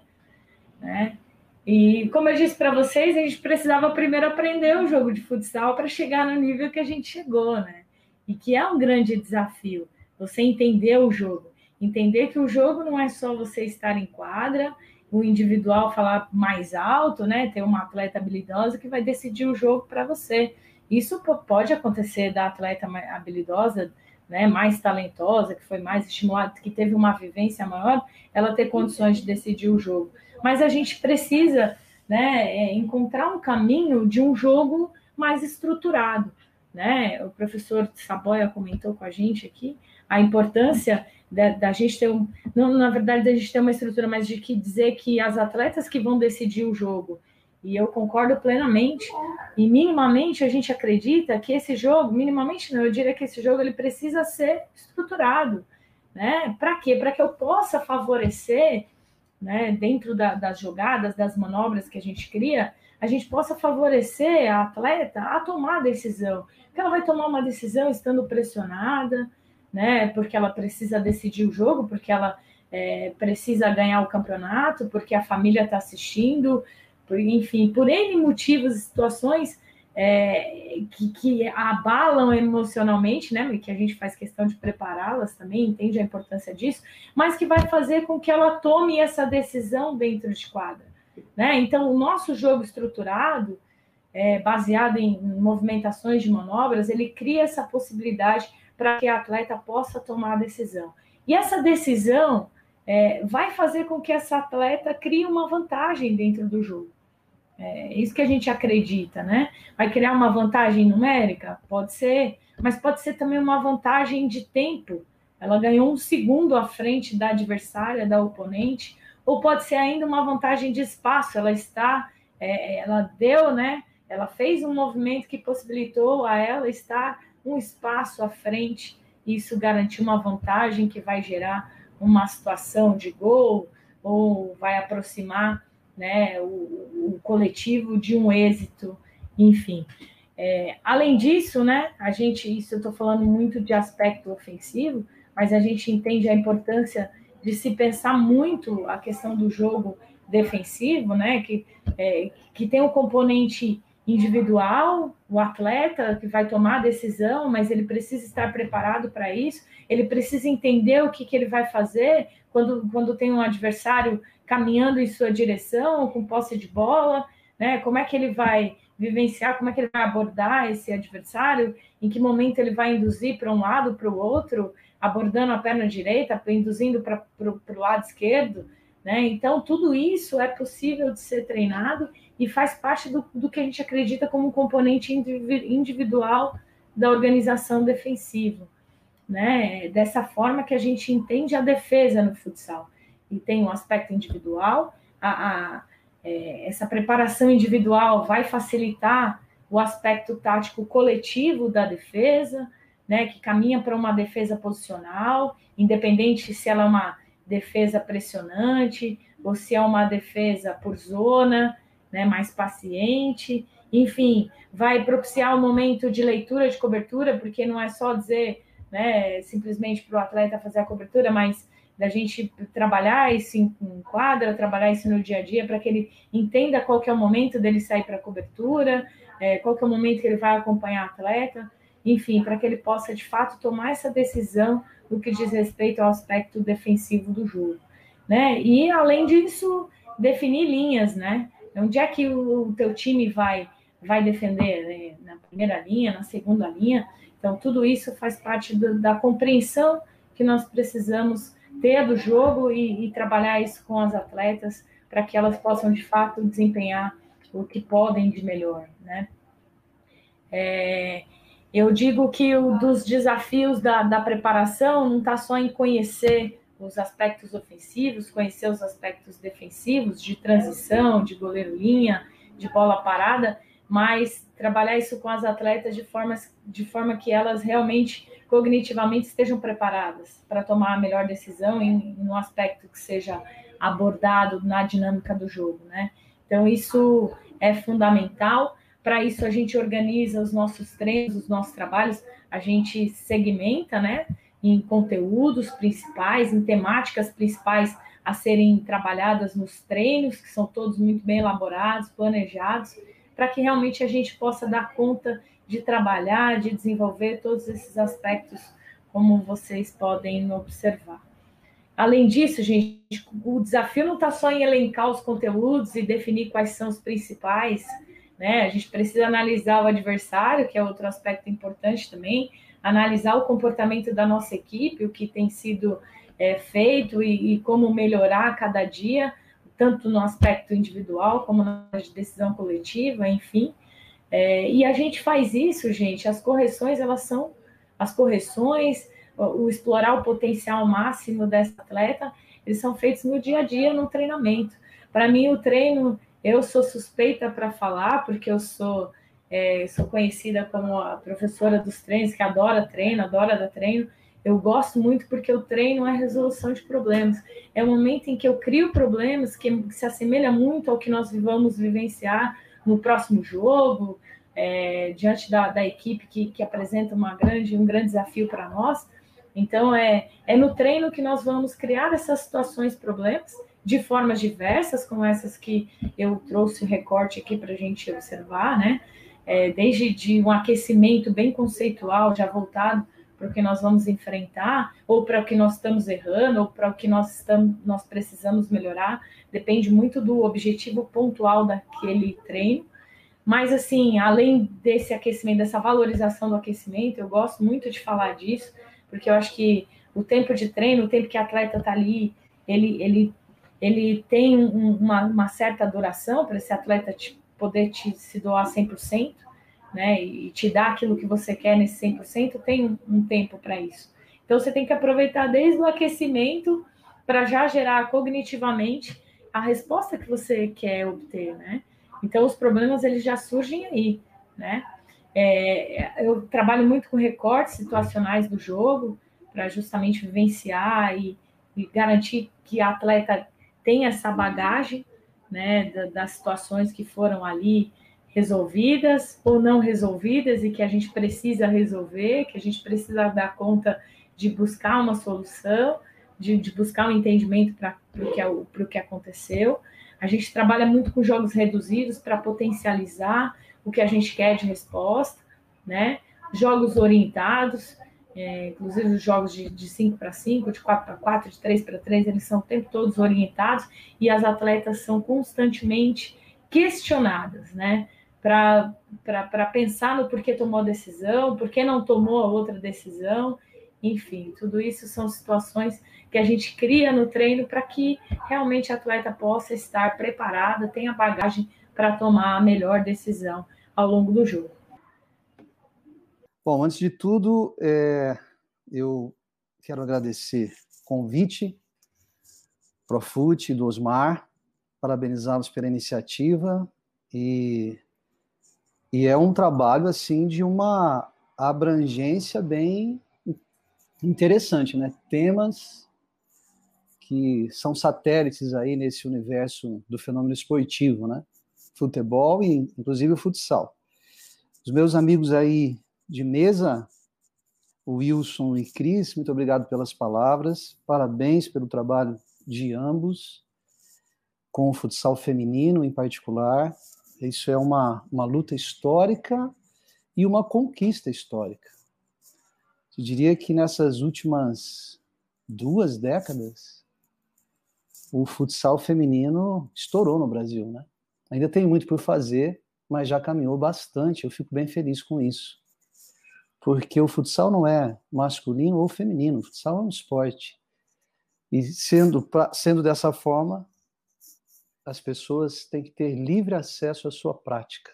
né? E como eu disse para vocês, a gente precisava primeiro aprender o jogo de futsal para chegar no nível que a gente chegou, né? E que é um grande desafio, você entender o jogo. Entender que o jogo não é só você estar em quadra, o individual falar mais alto, né? Ter uma atleta habilidosa que vai decidir o jogo para você. Isso pode acontecer da atleta habilidosa né, mais talentosa, que foi mais estimulada, que teve uma vivência maior, ela ter condições de decidir o jogo. Mas a gente precisa né, é, encontrar um caminho de um jogo mais estruturado. Né? O professor Saboia comentou com a gente aqui a importância da, da gente ter um, não, na verdade, da gente ter uma estrutura, mas de que dizer que as atletas que vão decidir o jogo e eu concordo plenamente. E minimamente a gente acredita que esse jogo, minimamente não, eu diria que esse jogo ele precisa ser estruturado, né? Para quê? Para que eu possa favorecer, né, dentro da, das jogadas, das manobras que a gente cria, a gente possa favorecer a atleta a tomar a decisão. Porque ela vai tomar uma decisão estando pressionada, né? Porque ela precisa decidir o jogo, porque ela é, precisa ganhar o campeonato, porque a família está assistindo, por, enfim, por N motivos e situações é, que, que abalam emocionalmente, né? Que a gente faz questão de prepará-las também, entende a importância disso, mas que vai fazer com que ela tome essa decisão dentro de quadra. Né? Então, o nosso jogo estruturado, é, baseado em movimentações de manobras, ele cria essa possibilidade para que a atleta possa tomar a decisão. E essa decisão é, vai fazer com que essa atleta crie uma vantagem dentro do jogo. É isso que a gente acredita, né? Vai criar uma vantagem numérica? Pode ser, mas pode ser também uma vantagem de tempo. Ela ganhou um segundo à frente da adversária, da oponente, ou pode ser ainda uma vantagem de espaço. Ela está, é, ela deu, né? Ela fez um movimento que possibilitou a ela estar um espaço à frente. Isso garantiu uma vantagem que vai gerar uma situação de gol ou vai aproximar né, o, o coletivo de um êxito, enfim. É, além disso, né, a gente, isso eu estou falando muito de aspecto ofensivo, mas a gente entende a importância de se pensar muito a questão do jogo defensivo, né, que, é, que tem um componente individual, o atleta que vai tomar a decisão, mas ele precisa estar preparado para isso, ele precisa entender o que, que ele vai fazer quando, quando tem um adversário caminhando em sua direção, com posse de bola, né? Como é que ele vai vivenciar, como é que ele vai abordar esse adversário, em que momento ele vai induzir para um lado, para o outro, abordando a perna direita, induzindo para o lado esquerdo, Né? Então, tudo isso é possível de ser treinado e faz parte do, do que a gente acredita como componente individual da organização defensiva. Né? Dessa forma que a gente entende a defesa no futsal. E tem um aspecto individual, a, a é, essa preparação individual vai facilitar o aspecto tático coletivo da defesa, né, que caminha para uma defesa posicional, independente se ela é uma defesa pressionante ou se é uma defesa por zona, né, mais paciente. Enfim, vai propiciar um momento de leitura de cobertura, porque não é só dizer né, simplesmente para o atleta fazer a cobertura, mas da gente trabalhar isso em quadra, trabalhar isso no dia a dia, para que ele entenda qual que é o momento dele sair para a cobertura, é, qual que é o momento que ele vai acompanhar o atleta enfim, para que ele possa de fato tomar essa decisão no que diz respeito ao aspecto defensivo do jogo, né? E além disso, definir linhas, né? Onde é que o teu time vai vai defender né? na primeira linha, na segunda linha? Então tudo isso faz parte do, da compreensão que nós precisamos ter do jogo e, e trabalhar isso com as atletas para que elas possam de fato desempenhar o que podem de melhor, né? É, eu digo que o dos desafios da, da preparação não está só em conhecer os aspectos ofensivos, conhecer os aspectos defensivos, de transição, de goleiro-linha, de bola parada, mas trabalhar isso com as atletas de forma, de forma que elas realmente, cognitivamente, estejam preparadas para tomar a melhor decisão em, em um aspecto que seja abordado na dinâmica do jogo, né? Então, isso é fundamental. Para isso, a gente organiza os nossos treinos, os nossos trabalhos, a gente segmenta, né, em conteúdos principais, em temáticas principais a serem trabalhadas nos treinos, que são todos muito bem elaborados, planejados, para que realmente a gente possa dar conta de trabalhar, de desenvolver todos esses aspectos, como vocês podem observar. Além disso, gente, o desafio não está só em elencar os conteúdos e definir quais são os principais, né? A gente precisa analisar o adversário, que é outro aspecto importante também, analisar o comportamento da nossa equipe, o que tem sido é, feito e, e, como melhorar cada dia, tanto no aspecto individual como na decisão coletiva, enfim. É, e a gente faz isso, gente. As correções, elas são as correções, o, o explorar o potencial máximo dessa atleta, eles são feitos no dia a dia, no treinamento. Para mim, o treino eu sou suspeita para falar, porque eu sou, é, sou conhecida como a professora dos treinos, que adora treino, adora dar treino. Eu gosto muito porque o treino é resolução de problemas. É o momento em que eu crio problemas que se assemelha muito ao que nós vamos vivenciar no próximo jogo, é, diante da, da equipe que, que apresenta uma grande, um grande desafio para nós. Então, é, é no treino que nós vamos criar essas situações, problemas, de formas diversas, como essas que eu trouxe o recorte aqui para a gente observar, né? É, desde de um aquecimento bem conceitual, já voltado para o que nós vamos enfrentar, ou para o que nós estamos errando, ou para o que nós, estamos, nós precisamos melhorar, depende muito do objetivo pontual daquele treino. Mas, assim, além desse aquecimento, dessa valorização do aquecimento, eu gosto muito de falar disso, porque eu acho que o tempo de treino, o tempo que a atleta está ali, ele, ele ele tem um, uma, uma, certa duração para esse atleta te, poder te se doar 100%, né, e te dar aquilo que você quer nesse 100%, tem um, um tempo para isso. Então, você tem que aproveitar desde o aquecimento para já gerar cognitivamente a resposta que você quer obter, né? Então, os problemas, eles já surgem aí, né? É, eu trabalho muito com recortes situacionais do jogo para justamente vivenciar e, e garantir que a atleta tem essa bagagem né, das situações que foram ali resolvidas ou não resolvidas e que a gente precisa resolver, que a gente precisa dar conta de buscar uma solução, de, de buscar um entendimento para o que, que aconteceu. A gente trabalha muito com jogos reduzidos para potencializar o que a gente quer de resposta, né? Jogos orientados, é, inclusive os jogos de 5 para 5, de 4 para 4, de 3 para 3, eles são o tempo todos orientados e as atletas são constantemente questionadas, né? Para pensar no porquê tomou a decisão, por que não tomou a outra decisão. enfim, tudo isso são situações que a gente cria no treino para que realmente a atleta possa estar preparada, tenha bagagem para tomar a melhor decisão ao longo do jogo. Bom, antes de tudo, é, eu quero agradecer o convite, Profute do Osmar, parabenizá-los pela iniciativa e, e é um trabalho assim de uma abrangência bem interessante, né? Temas que são satélites aí nesse universo do fenômeno esportivo, né? Futebol e inclusive o futsal. Os meus amigos aí de mesa, Wilson e Cris, muito obrigado pelas palavras. Parabéns pelo trabalho de ambos, com o futsal feminino em particular. Isso é uma, uma luta histórica e uma conquista histórica. Eu diria que nessas últimas duas décadas, o futsal feminino estourou no Brasil, né? Ainda tem muito por fazer, mas já caminhou bastante. Eu fico bem feliz com isso. Porque o futsal não é masculino ou feminino, o futsal é um esporte. E sendo, sendo dessa forma, as pessoas têm que ter livre acesso à sua prática.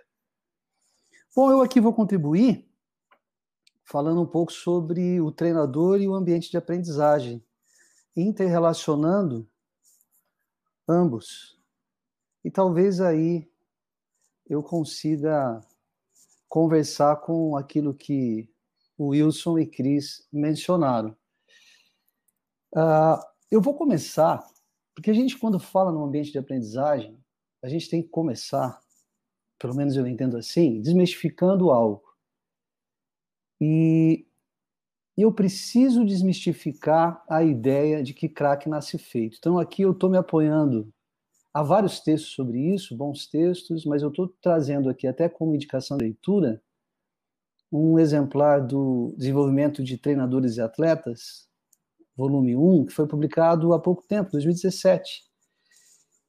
Bom, eu aqui vou contribuir falando um pouco sobre o treinador e o ambiente de aprendizagem, interrelacionando ambos. E talvez aí eu consiga conversar com aquilo que o Wilson e Cris mencionaram. Uh, eu vou começar, porque a gente, quando fala no ambiente de aprendizagem, a gente tem que começar, pelo menos eu entendo assim, desmistificando algo. E eu preciso desmistificar a ideia de que craque nasce feito. Então, aqui eu estou me apoiando a vários textos sobre isso, bons textos, mas eu estou trazendo aqui, até como indicação de leitura, um exemplar do Desenvolvimento de Treinadores e Atletas, volume 1, que foi publicado há pouco tempo, 2017.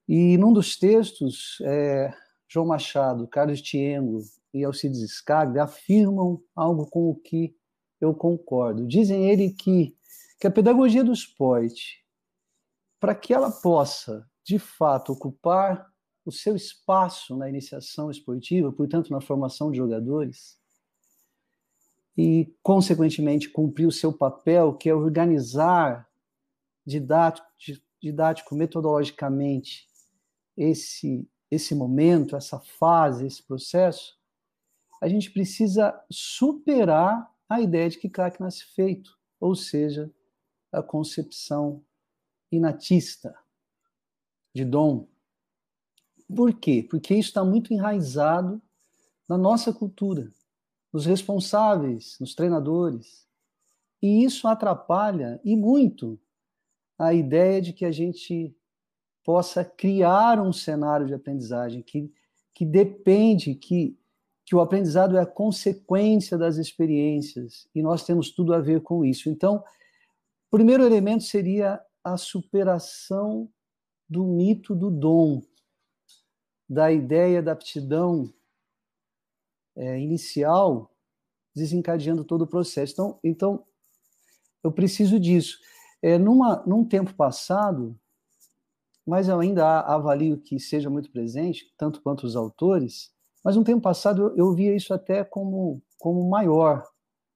E num dos textos, é, João Machado, Carlos Tiengo e Alcides Scaglia afirmam algo com o que eu concordo. Dizem ele que, que a pedagogia do esporte, para que ela possa, de fato, ocupar o seu espaço na iniciação esportiva, portanto, na formação de jogadores, e, consequentemente, cumprir o seu papel, que é organizar didático, didático metodologicamente esse, esse momento, essa fase, esse processo, a gente precisa superar a ideia de que craque nasce feito, ou seja, a concepção inatista de dom. Por quê? Porque isso está muito enraizado na nossa cultura, nos responsáveis, nos treinadores. E isso atrapalha, e muito, a ideia de que a gente possa criar um cenário de aprendizagem que, que depende, que que o aprendizado é a consequência das experiências e nós temos tudo a ver com isso. Então, o primeiro elemento seria a superação do mito do dom, da ideia da aptidão é, inicial, desencadeando todo o processo. Então, então eu preciso disso. É, numa, num tempo passado, mas eu ainda avalio que seja muito presente, tanto quanto os autores, mas no tempo passado eu, via isso até como, como maior,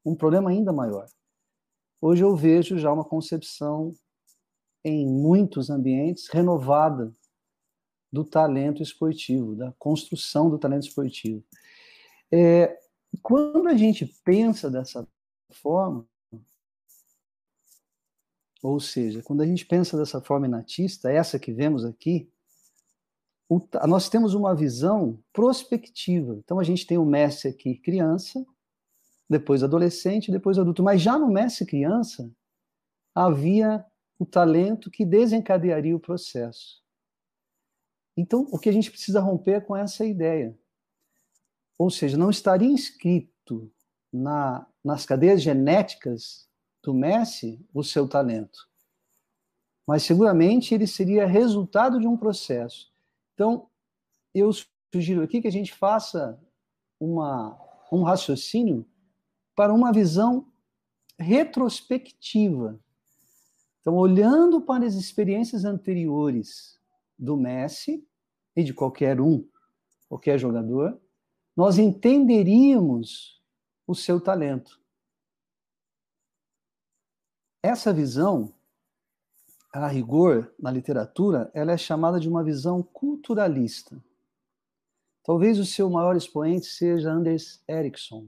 um problema ainda maior. Hoje eu vejo já uma concepção em muitos ambientes renovada do talento esportivo, da construção do talento esportivo. É, quando a gente pensa dessa forma, ou seja, quando a gente pensa dessa forma inatista, essa que vemos aqui, o, nós temos uma visão prospectiva. Então a gente tem o Messi aqui criança, depois adolescente, depois adulto. Mas já no Messi criança havia o talento que desencadearia o processo. Então o que a gente precisa romper é com essa ideia. Ou seja, não estaria inscrito na, nas cadeias genéticas do Messi o seu talento. Mas seguramente ele seria resultado de um processo. Então, eu sugiro aqui que a gente faça uma, um raciocínio para uma visão retrospectiva. Então, olhando para as experiências anteriores do Messi e de qualquer um, qualquer jogador, nós entenderíamos o seu talento. Essa visão, a rigor, na literatura, ela é chamada de uma visão culturalista. Talvez o seu maior expoente seja Anders Ericsson.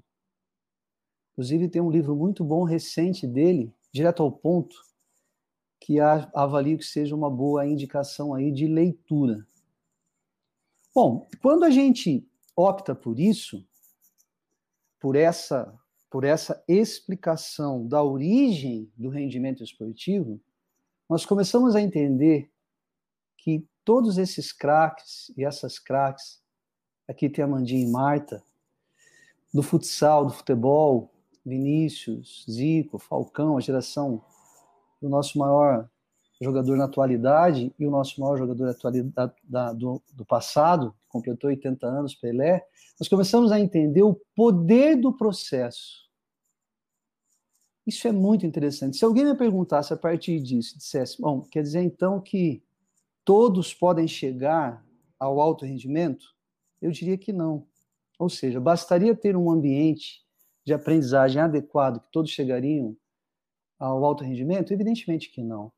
Inclusive, tem um livro muito bom recente dele, direto ao ponto, que avalio que seja uma boa indicação aí de leitura. Bom, quando a gente opta por isso, por essa, por essa explicação da origem do rendimento esportivo, nós começamos a entender que todos esses craques e essas craques, aqui tem a Mandinha e Marta, do futsal, do futebol, Vinícius, Zico, Falcão, a geração do nosso maior jogador na atualidade e o nosso maior jogador da, do, do passado, completou 80 anos, Pelé, nós começamos a entender o poder do processo. Isso é muito interessante. Se alguém me perguntasse a partir disso, dissesse, bom, quer dizer então que todos podem chegar ao alto rendimento? Eu diria que não. Ou seja, bastaria ter um ambiente de aprendizagem adequado que todos chegariam ao alto rendimento? Evidentemente que não.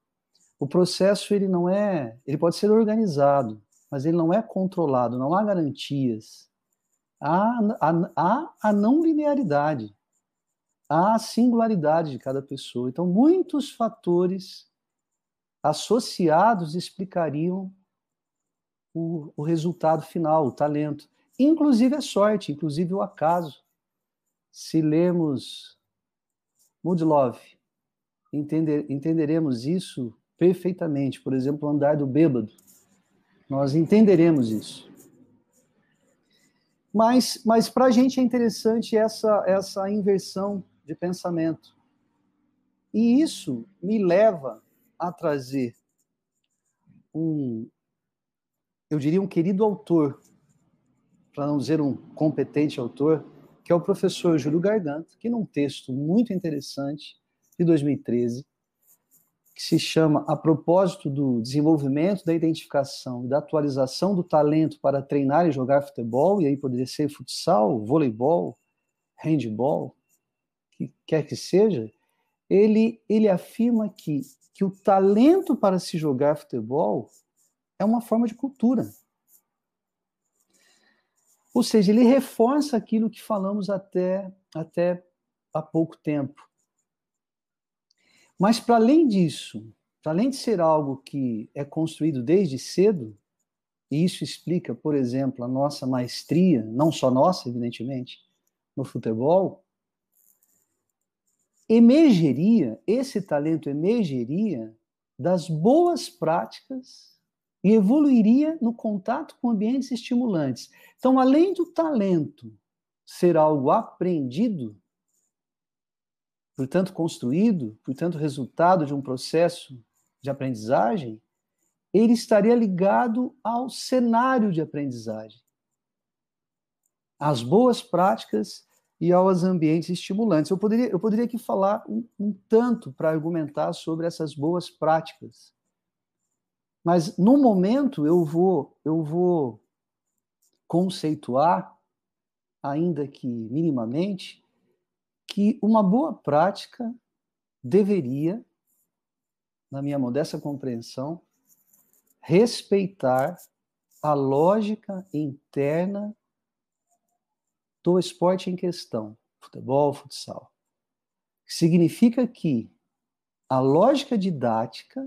O processo ele não é, ele pode ser organizado, mas ele não é controlado, não há garantias. Há, há, há a não linearidade, há a singularidade de cada pessoa. Então, muitos fatores associados explicariam o, o resultado final, o talento. Inclusive a sorte, inclusive o acaso. Se lemos Mudlove, entender, entenderemos isso perfeitamente. Por exemplo, o andar do bêbado. Nós entenderemos isso. Mas, mas para a gente é interessante essa, essa inversão de pensamento. E isso me leva a trazer um, eu diria, um querido autor, para não dizer um competente autor, que é o professor Júlio Garganta, que num texto muito interessante de 2013, que se chama A propósito do desenvolvimento da identificação e da atualização do talento para treinar e jogar futebol, e aí poderia ser futsal, voleibol, handball, que quer que seja, ele, ele afirma que, que o talento para se jogar futebol é uma forma de cultura. Ou seja, ele reforça aquilo que falamos até, até há pouco tempo. Mas, para além disso, para além de ser algo que é construído desde cedo, e isso explica, por exemplo, a nossa maestria, não só nossa, evidentemente, no futebol, emergeria, esse talento emergeria das boas práticas e evoluiria no contato com ambientes estimulantes. Então, além do talento ser algo aprendido, portanto construído, portanto resultado de um processo de aprendizagem, ele estaria ligado ao cenário de aprendizagem, às boas práticas e aos ambientes estimulantes. Eu poderia, eu poderia aqui falar um, um tanto para argumentar sobre essas boas práticas, mas no momento eu vou eu vou conceituar, ainda que minimamente, que uma boa prática deveria, na minha modesta compreensão, respeitar a lógica interna do esporte em questão, futebol, futsal. Significa que a lógica didática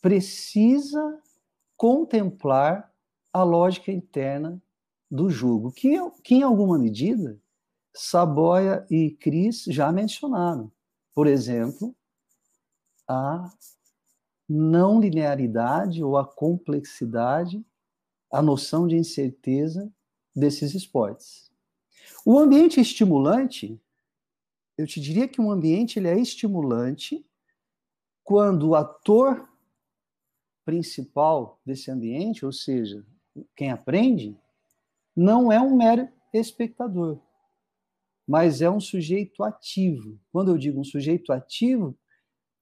precisa contemplar a lógica interna do jogo, que, que em alguma medida Saboia e Cris já mencionaram. Por exemplo, a não linearidade ou a complexidade, a noção de incerteza desses esportes. O ambiente estimulante, eu te diria que um ambiente ele é estimulante quando o ator principal desse ambiente, ou seja, quem aprende, não é um mero espectador mas é um sujeito ativo. Quando eu digo um sujeito ativo,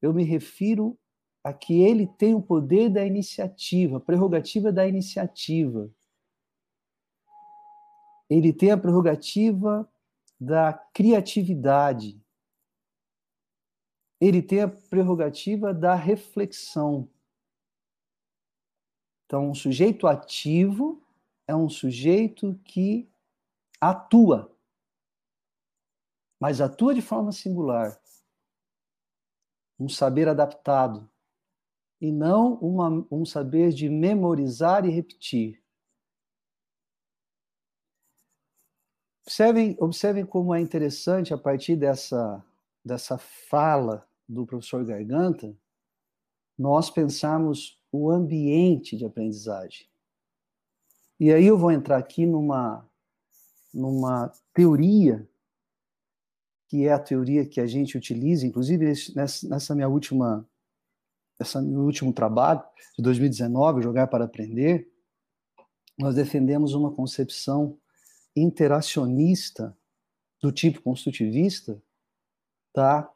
eu me refiro a que ele tem o poder da iniciativa, a prerrogativa da iniciativa. Ele tem a prerrogativa da criatividade. Ele tem a prerrogativa da reflexão. Então, um sujeito ativo é um sujeito que atua, mas atua de forma singular, um saber adaptado, e não uma, um saber de memorizar e repetir. Observem, observem como é interessante, a partir dessa, dessa fala do professor Garganta, nós pensarmos o ambiente de aprendizagem. E aí eu vou entrar aqui numa, numa teoria, que é a teoria que a gente utiliza, inclusive nessa, nessa minha última, esse meu último trabalho, de 2019, Jogar para Aprender, nós defendemos uma concepção interacionista do tipo construtivista da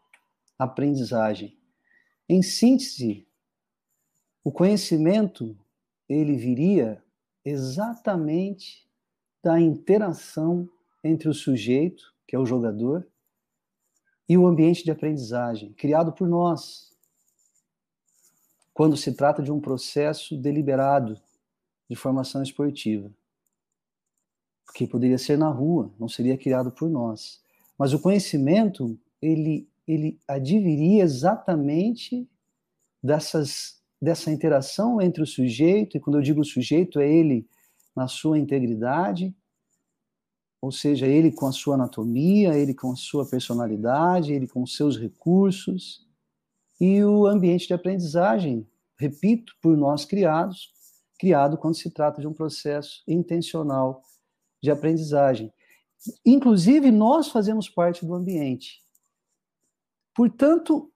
aprendizagem. Em síntese, o conhecimento ele viria exatamente da interação entre o sujeito, que é o jogador, e o ambiente de aprendizagem criado por nós. Quando se trata de um processo deliberado de formação esportiva porque poderia ser na rua, não seria criado por nós. Mas o conhecimento, ele, ele adviria exatamente dessas, dessa interação entre o sujeito, e quando eu digo sujeito, é ele na sua integridade, ou seja, ele com a sua anatomia, ele com a sua personalidade, ele com seus recursos, e o ambiente de aprendizagem, repito, por nós criados, criado quando se trata de um processo intencional de aprendizagem. Inclusive, nós fazemos parte do ambiente. Portanto,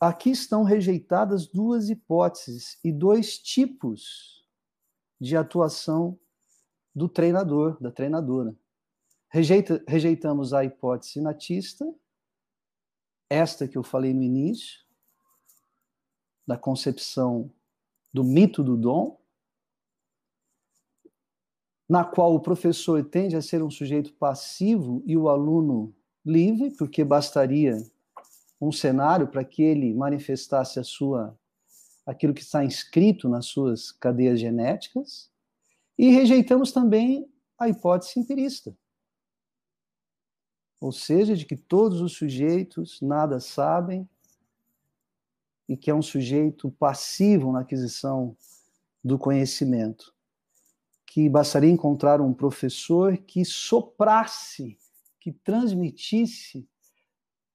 aqui estão rejeitadas duas hipóteses e dois tipos de atuação do treinador, da treinadora. Rejeita, rejeitamos a hipótese natista, esta que eu falei no início, da concepção do mito do dom, na qual o professor tende a ser um sujeito passivo e o aluno livre, porque bastaria um cenário para que ele manifestasse a sua aquilo que está inscrito nas suas cadeias genéticas, e rejeitamos também a hipótese empirista. Ou seja, de que todos os sujeitos nada sabem e que é um sujeito passivo na aquisição do conhecimento que bastaria encontrar um professor que soprasse, que transmitisse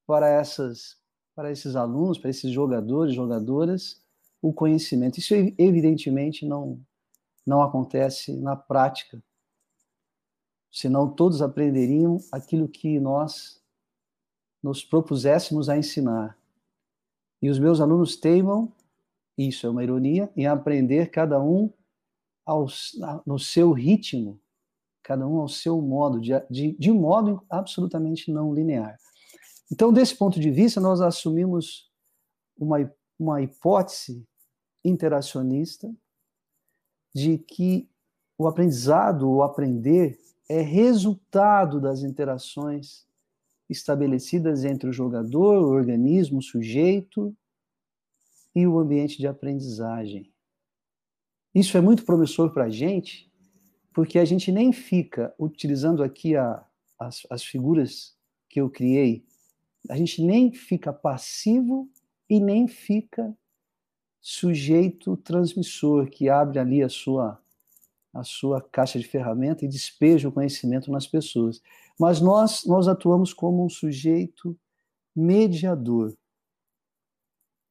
para essas para esses alunos, para esses jogadores, jogadoras, o conhecimento. Isso evidentemente não não acontece na prática. Senão todos aprenderiam aquilo que nós nos propuséssemos a ensinar. E os meus alunos teimam, isso é uma ironia, em aprender cada um no seu ritmo, cada um ao seu modo, de, de, de modo absolutamente não linear. Então, desse ponto de vista, nós assumimos uma, uma hipótese interacionista de que o aprendizado, o aprender, é resultado das interações estabelecidas entre o jogador, o organismo, o sujeito e o ambiente de aprendizagem. Isso é muito promissor para a gente, porque a gente nem fica, utilizando aqui a, as, as figuras que eu criei, a gente nem fica passivo e nem fica sujeito transmissor, que abre ali a sua, a sua caixa de ferramenta e despeja o conhecimento nas pessoas. Mas nós, nós atuamos como um sujeito mediador.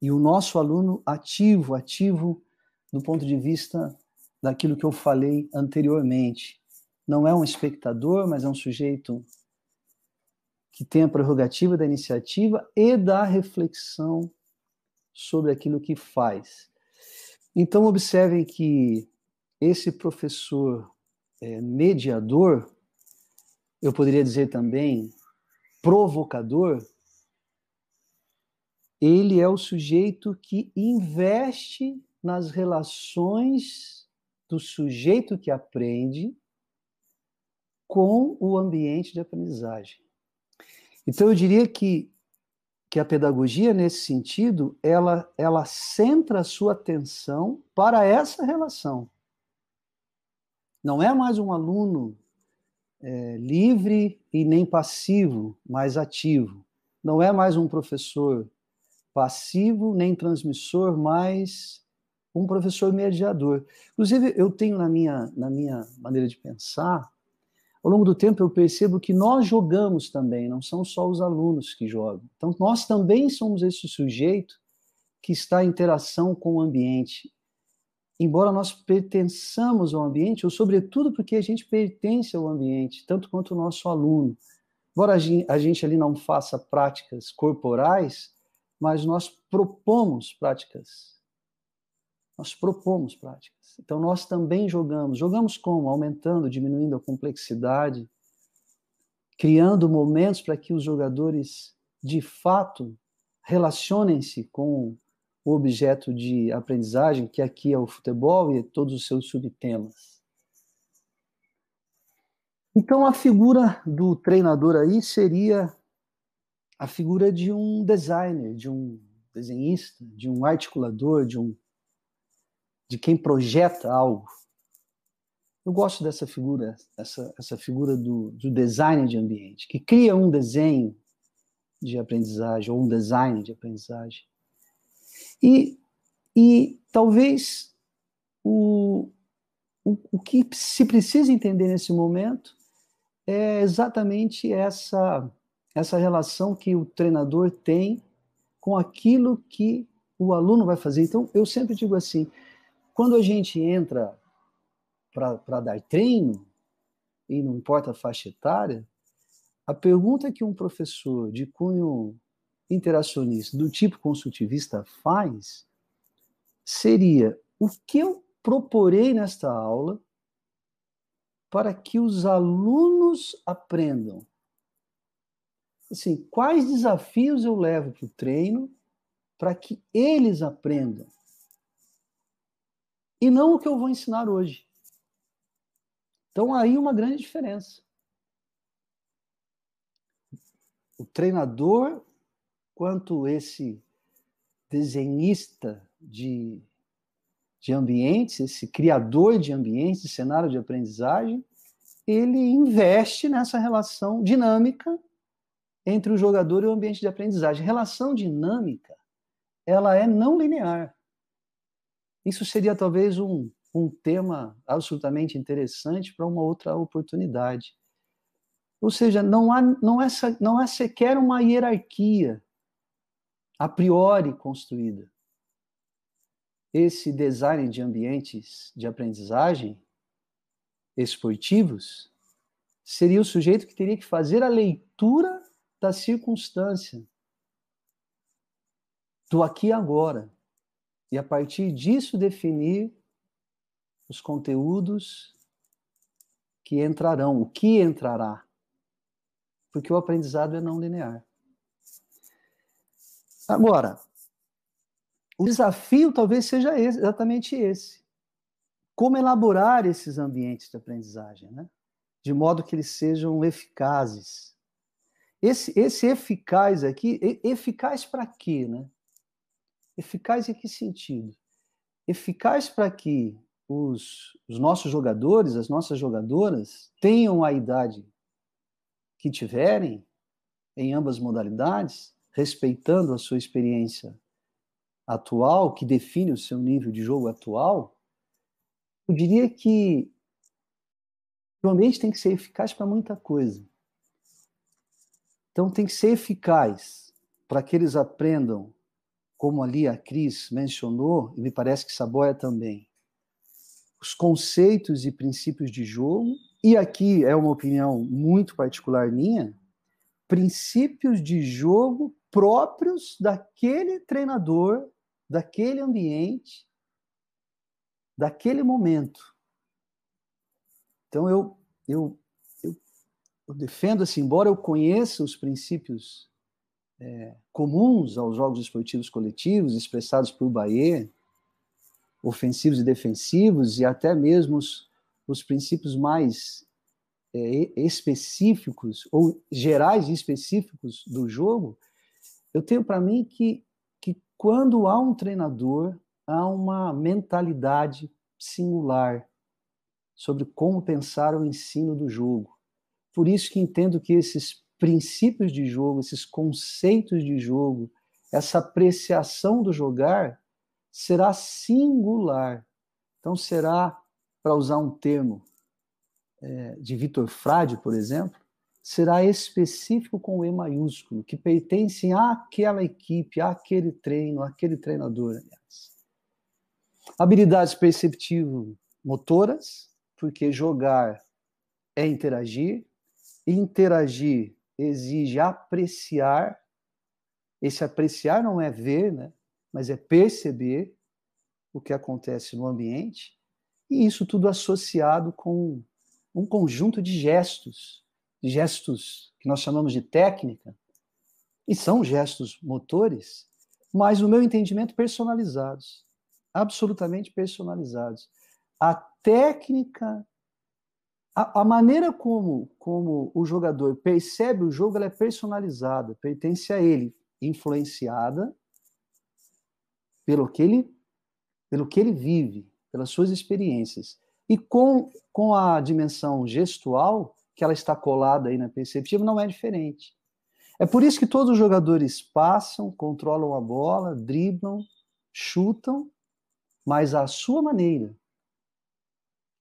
E o nosso aluno ativo, ativo do ponto de vista daquilo que eu falei anteriormente. Não é um espectador, mas é um sujeito que tem a prerrogativa da iniciativa e da reflexão sobre aquilo que faz. Então, observem que esse professor é, mediador, eu poderia dizer também provocador, ele é o sujeito que investe nas relações do sujeito que aprende com o ambiente de aprendizagem. Então eu diria que que a pedagogia nesse sentido, ela ela centra a sua atenção para essa relação. Não é mais um aluno é, livre e nem passivo, mas ativo. Não é mais um professor passivo nem transmissor, mas um professor mediador. Inclusive, eu tenho na minha, na minha maneira de pensar, ao longo do tempo eu percebo que nós jogamos também, não são só os alunos que jogam. Então, nós também somos esse sujeito que está em interação com o ambiente embora nós pertençamos ao ambiente, ou sobretudo porque a gente pertence ao ambiente, tanto quanto o nosso aluno. Embora a gente ali não faça práticas corporais, mas nós propomos práticas. Nós propomos práticas. Então nós também jogamos. Jogamos como? Aumentando, diminuindo a complexidade, criando momentos para que os jogadores de fato relacionem-se com o objeto de aprendizagem, que aqui é o futebol e todos os seus subtemas. Então, a figura do treinador aí seria a figura de um designer, de um desenhista, de um articulador, de um de quem projeta algo. Eu gosto dessa figura, essa, essa figura do, do designer de ambiente, que cria um desenho de aprendizagem ou um design de aprendizagem e, e talvez o, o, o que se precisa entender nesse momento é exatamente essa, essa relação que o treinador tem com aquilo que o aluno vai fazer. Então, eu sempre digo assim: quando a gente entra para dar treino, e não importa a faixa etária, a pergunta que um professor de cunho interacionista do tipo construtivista faz seria o que eu proporei nesta aula para que os alunos aprendam. Assim, quais desafios eu levo para o treino para que eles aprendam? E não o que eu vou ensinar hoje. Então, aí uma grande diferença. O treinador quanto esse desenhista de, de ambientes, esse criador de ambientes, de cenário de aprendizagem, ele investe nessa relação dinâmica entre o jogador e o ambiente de aprendizagem. Relação dinâmica, ela é não linear. Isso seria talvez um, um tema absolutamente interessante para uma outra oportunidade. Ou seja, não há, não, é, não há sequer uma hierarquia a priori construída. Esse design de ambientes de aprendizagem esportivos seria o sujeito que teria que fazer a leitura da circunstância, do aqui e agora, e a partir disso definir os conteúdos que entrarão, o que entrará. Porque o aprendizado é não linear. Agora, o desafio talvez seja esse, exatamente esse. Como elaborar esses ambientes de aprendizagem, né? de modo que eles sejam eficazes. Esse, esse eficaz aqui, eficaz para quê? Né? Eficaz em que sentido? Eficaz para que os, os nossos jogadores, as nossas jogadoras, tenham a idade que tiverem, em ambas modalidades, respeitando a sua experiência atual, que define o seu nível de jogo atual, eu diria que o ambiente tem que ser eficaz para muita coisa. Então, tem que ser eficaz para que eles aprendam, como ali a Cris mencionou, e me parece que Saboia também, os conceitos e princípios de jogo, e aqui é uma opinião muito particular minha, princípios de jogo próprios daquele treinador, daquele ambiente, daquele momento. Então eu eu eu, eu defendo assim, embora eu conheça os princípios é, comuns aos jogos esportivos coletivos expressados por Bayer, ofensivos e defensivos, e até mesmo os, os princípios mais é, específicos ou gerais e específicos do jogo, eu tenho para mim que, que quando há um treinador, há uma mentalidade singular sobre como pensar o ensino do jogo. Por isso que entendo que esses princípios de jogo, esses conceitos de jogo, essa apreciação do jogar será singular. Então será, para usar um termo é, de Vitor Frade, por exemplo, será específico com o E maiúsculo, que pertence àquela equipe, àquele treino, àquele treinador, aliás. Habilidades perceptivo-motoras, porque jogar é interagir, interagir exige apreciar. Esse apreciar não é ver, né? mas é perceber o que acontece no ambiente, e isso tudo associado com um conjunto de gestos, gestos que nós chamamos de técnica, e são gestos motores, mas no meu entendimento personalizados, absolutamente personalizados. A técnica a, a, maneira como, como o jogador percebe o jogo é personalizada, pertence a ele, influenciada pelo que ele, pelo que ele vive, pelas suas experiências. E com, com a dimensão gestual, que ela está colada aí na perceptiva, não é diferente. É por isso que todos os jogadores passam, controlam a bola, driblam, chutam, mas à sua maneira,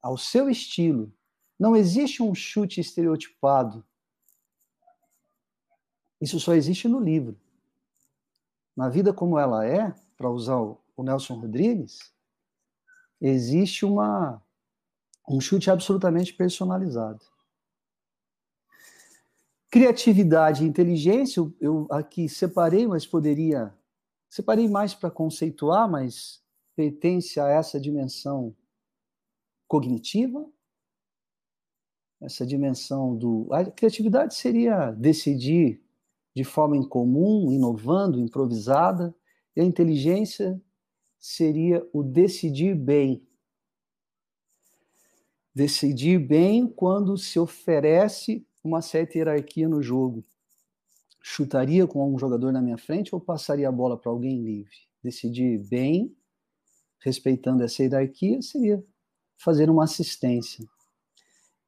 ao seu estilo, não existe um chute estereotipado. Isso só existe no livro. Na vida como ela é, para usar o Nelson Rodrigues, existe uma um chute absolutamente personalizado. Criatividade e inteligência, eu, aqui separei, mas poderia. Separei mais para conceituar, mas pertence a essa dimensão cognitiva, essa dimensão do. A criatividade seria decidir de forma incomum, inovando, improvisada, e a inteligência seria o decidir bem. Decidir bem quando se oferece uma certa hierarquia no jogo. Chutaria com um jogador na minha frente ou passaria a bola para alguém livre? Decidir bem, respeitando essa hierarquia, seria fazer uma assistência.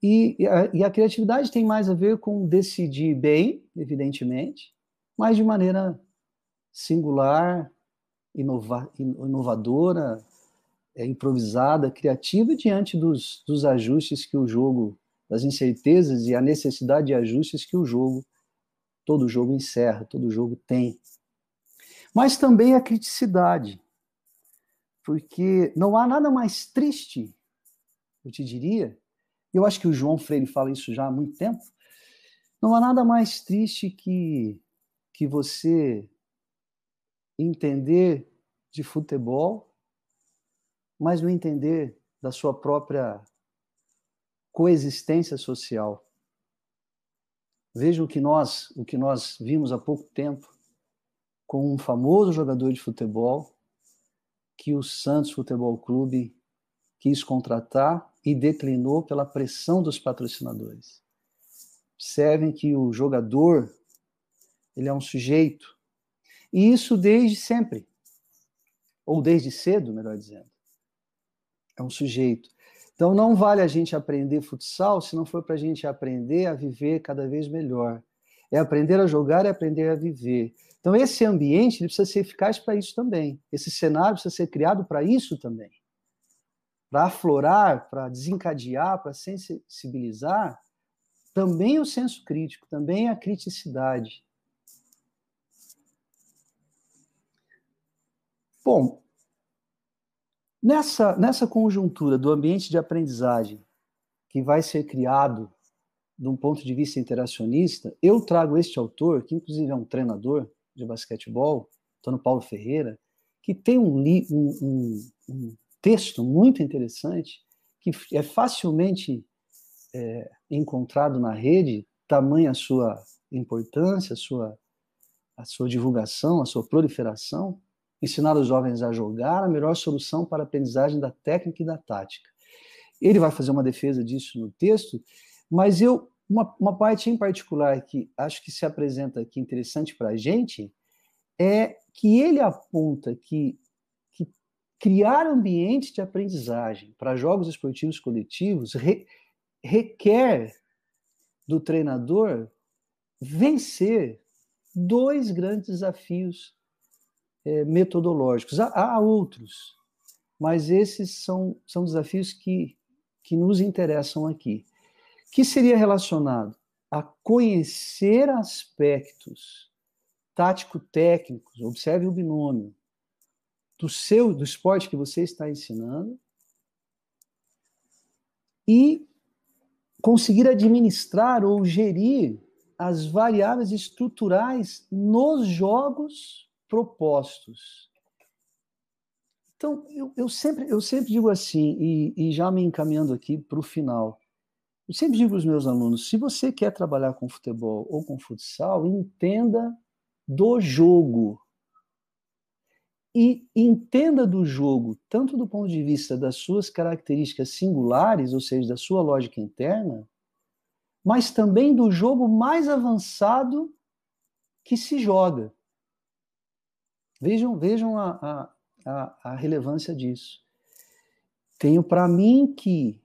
E, e, a, e, a, criatividade tem mais a ver com decidir bem, evidentemente, mas de maneira singular, inova, inovadora, é, improvisada, criativa, diante dos, dos ajustes que o jogo, das incertezas e a necessidade de ajustes que o jogo, todo jogo encerra, todo jogo tem. Mas também a criticidade, porque não há nada mais triste, eu te diria, eu acho que o João Freire fala isso já há muito tempo. Não há nada mais triste que, que você entender de futebol, mas não entender da sua própria coexistência social. Veja o que nós, o que nós vimos há pouco tempo com um famoso jogador de futebol que o Santos Futebol Clube quis contratar e declinou pela pressão dos patrocinadores. Observem que o jogador ele é um sujeito e isso desde sempre ou desde cedo, melhor dizendo. É um sujeito. Então não vale a gente aprender futsal se não for para a gente aprender a viver cada vez melhor. É aprender a jogar e aprender a viver. Então esse ambiente precisa ser eficaz para isso também. Esse cenário precisa ser criado para isso também para aflorar, para desencadear, para sensibilizar, também o senso crítico, também a criticidade. Bom, nessa, nessa conjuntura do ambiente de aprendizagem que vai ser criado de um ponto de vista interacionista, eu trago este autor, que inclusive é um treinador de basquetebol, Antônio Paulo Ferreira, que tem um, um, um, um texto muito interessante que é facilmente é, encontrado na rede, tamanha a sua importância, a sua, a sua divulgação, a sua proliferação, ensinar os jovens a jogar a melhor solução para a aprendizagem da técnica e da tática. Ele vai fazer uma defesa disso no texto, mas eu uma, uma parte em particular que acho que se apresenta aqui interessante para a gente é que ele aponta que, que criar ambientes de aprendizagem para jogos esportivos coletivos re, requer do treinador vencer dois grandes desafios é, metodológicos. Há, há, outros, mas esses são, são desafios que, que nos interessam aqui que seria relacionado a conhecer aspectos tático-técnicos, observe o binômio, do seu do esporte que você está ensinando e conseguir administrar ou gerir as variáveis estruturais nos jogos propostos. Então, eu, eu sempre, eu sempre digo assim, e, e já me encaminhando aqui para o final, eu sempre digo para os meus alunos: se você quer trabalhar com futebol ou com futsal, entenda do jogo. E entenda do jogo, tanto do ponto de vista das suas características singulares, ou seja, da sua lógica interna, mas também do jogo mais avançado que se joga. Vejam, vejam a, a, a, relevância disso. Tenho para mim que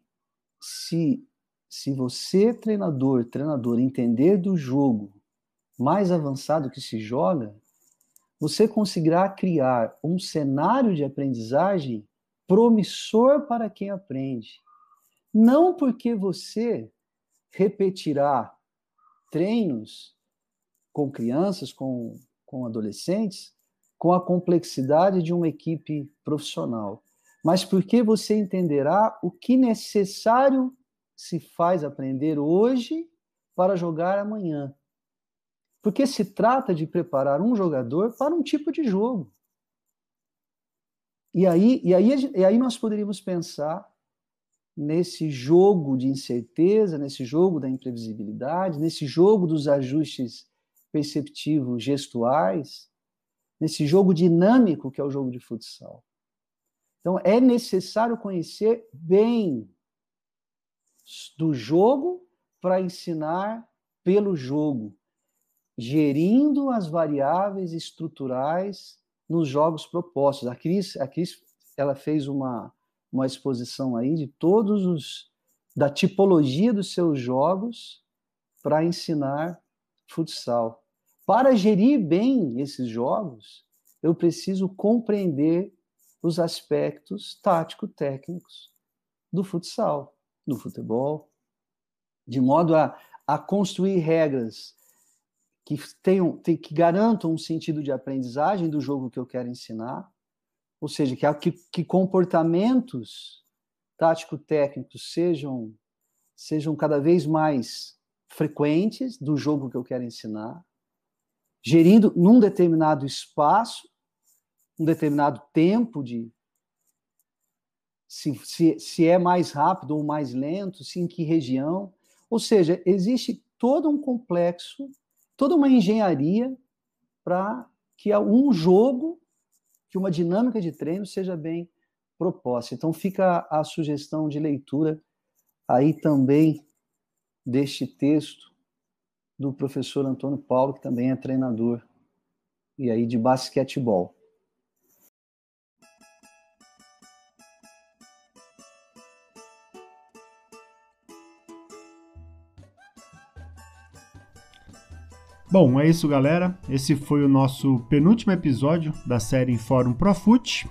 se se você, treinador, treinador, entender do jogo mais avançado que se joga, você conseguirá criar um cenário de aprendizagem promissor para quem aprende. Não porque você repetirá treinos com crianças, com, com adolescentes, com a complexidade de uma equipe profissional, mas porque você entenderá o que necessário se faz aprender hoje para jogar amanhã. Porque se trata de preparar um jogador para um tipo de jogo. E aí, e aí, e aí nós poderíamos pensar nesse jogo de incerteza, nesse jogo da imprevisibilidade, nesse jogo dos ajustes perceptivos gestuais, nesse jogo dinâmico que é o jogo de futsal. Então, é necessário conhecer bem do jogo para ensinar pelo jogo, gerindo as variáveis estruturais nos jogos propostos. A Cris, a Cris ela fez uma, uma exposição aí de todos os da tipologia dos seus jogos para ensinar futsal. Para gerir bem esses jogos, eu preciso compreender os aspectos tático-técnicos do futsal no futebol, de modo a, a construir regras que tenham, que garantam um sentido de aprendizagem do jogo que eu quero ensinar, ou seja, que, que, que comportamentos tático-técnicos sejam, sejam cada vez mais frequentes do jogo que eu quero ensinar, gerindo num determinado espaço, um determinado tempo de, se, se, se é mais rápido ou mais lento, se em que região. Ou seja, existe todo um complexo, toda uma engenharia para que um jogo, que uma dinâmica de treino seja bem proposta. Então fica a sugestão de leitura aí também deste texto do professor Antônio Paulo, que também é treinador e aí de basquetebol. Bom, é isso, galera. Esse foi o nosso penúltimo episódio da série Fórum Profut.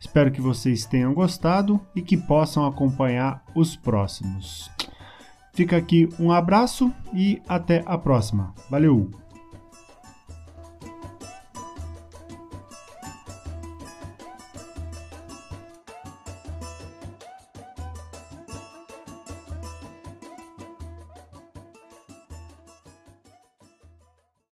Espero que vocês tenham gostado e que possam acompanhar os próximos. Fica aqui um abraço e até a próxima. Valeu!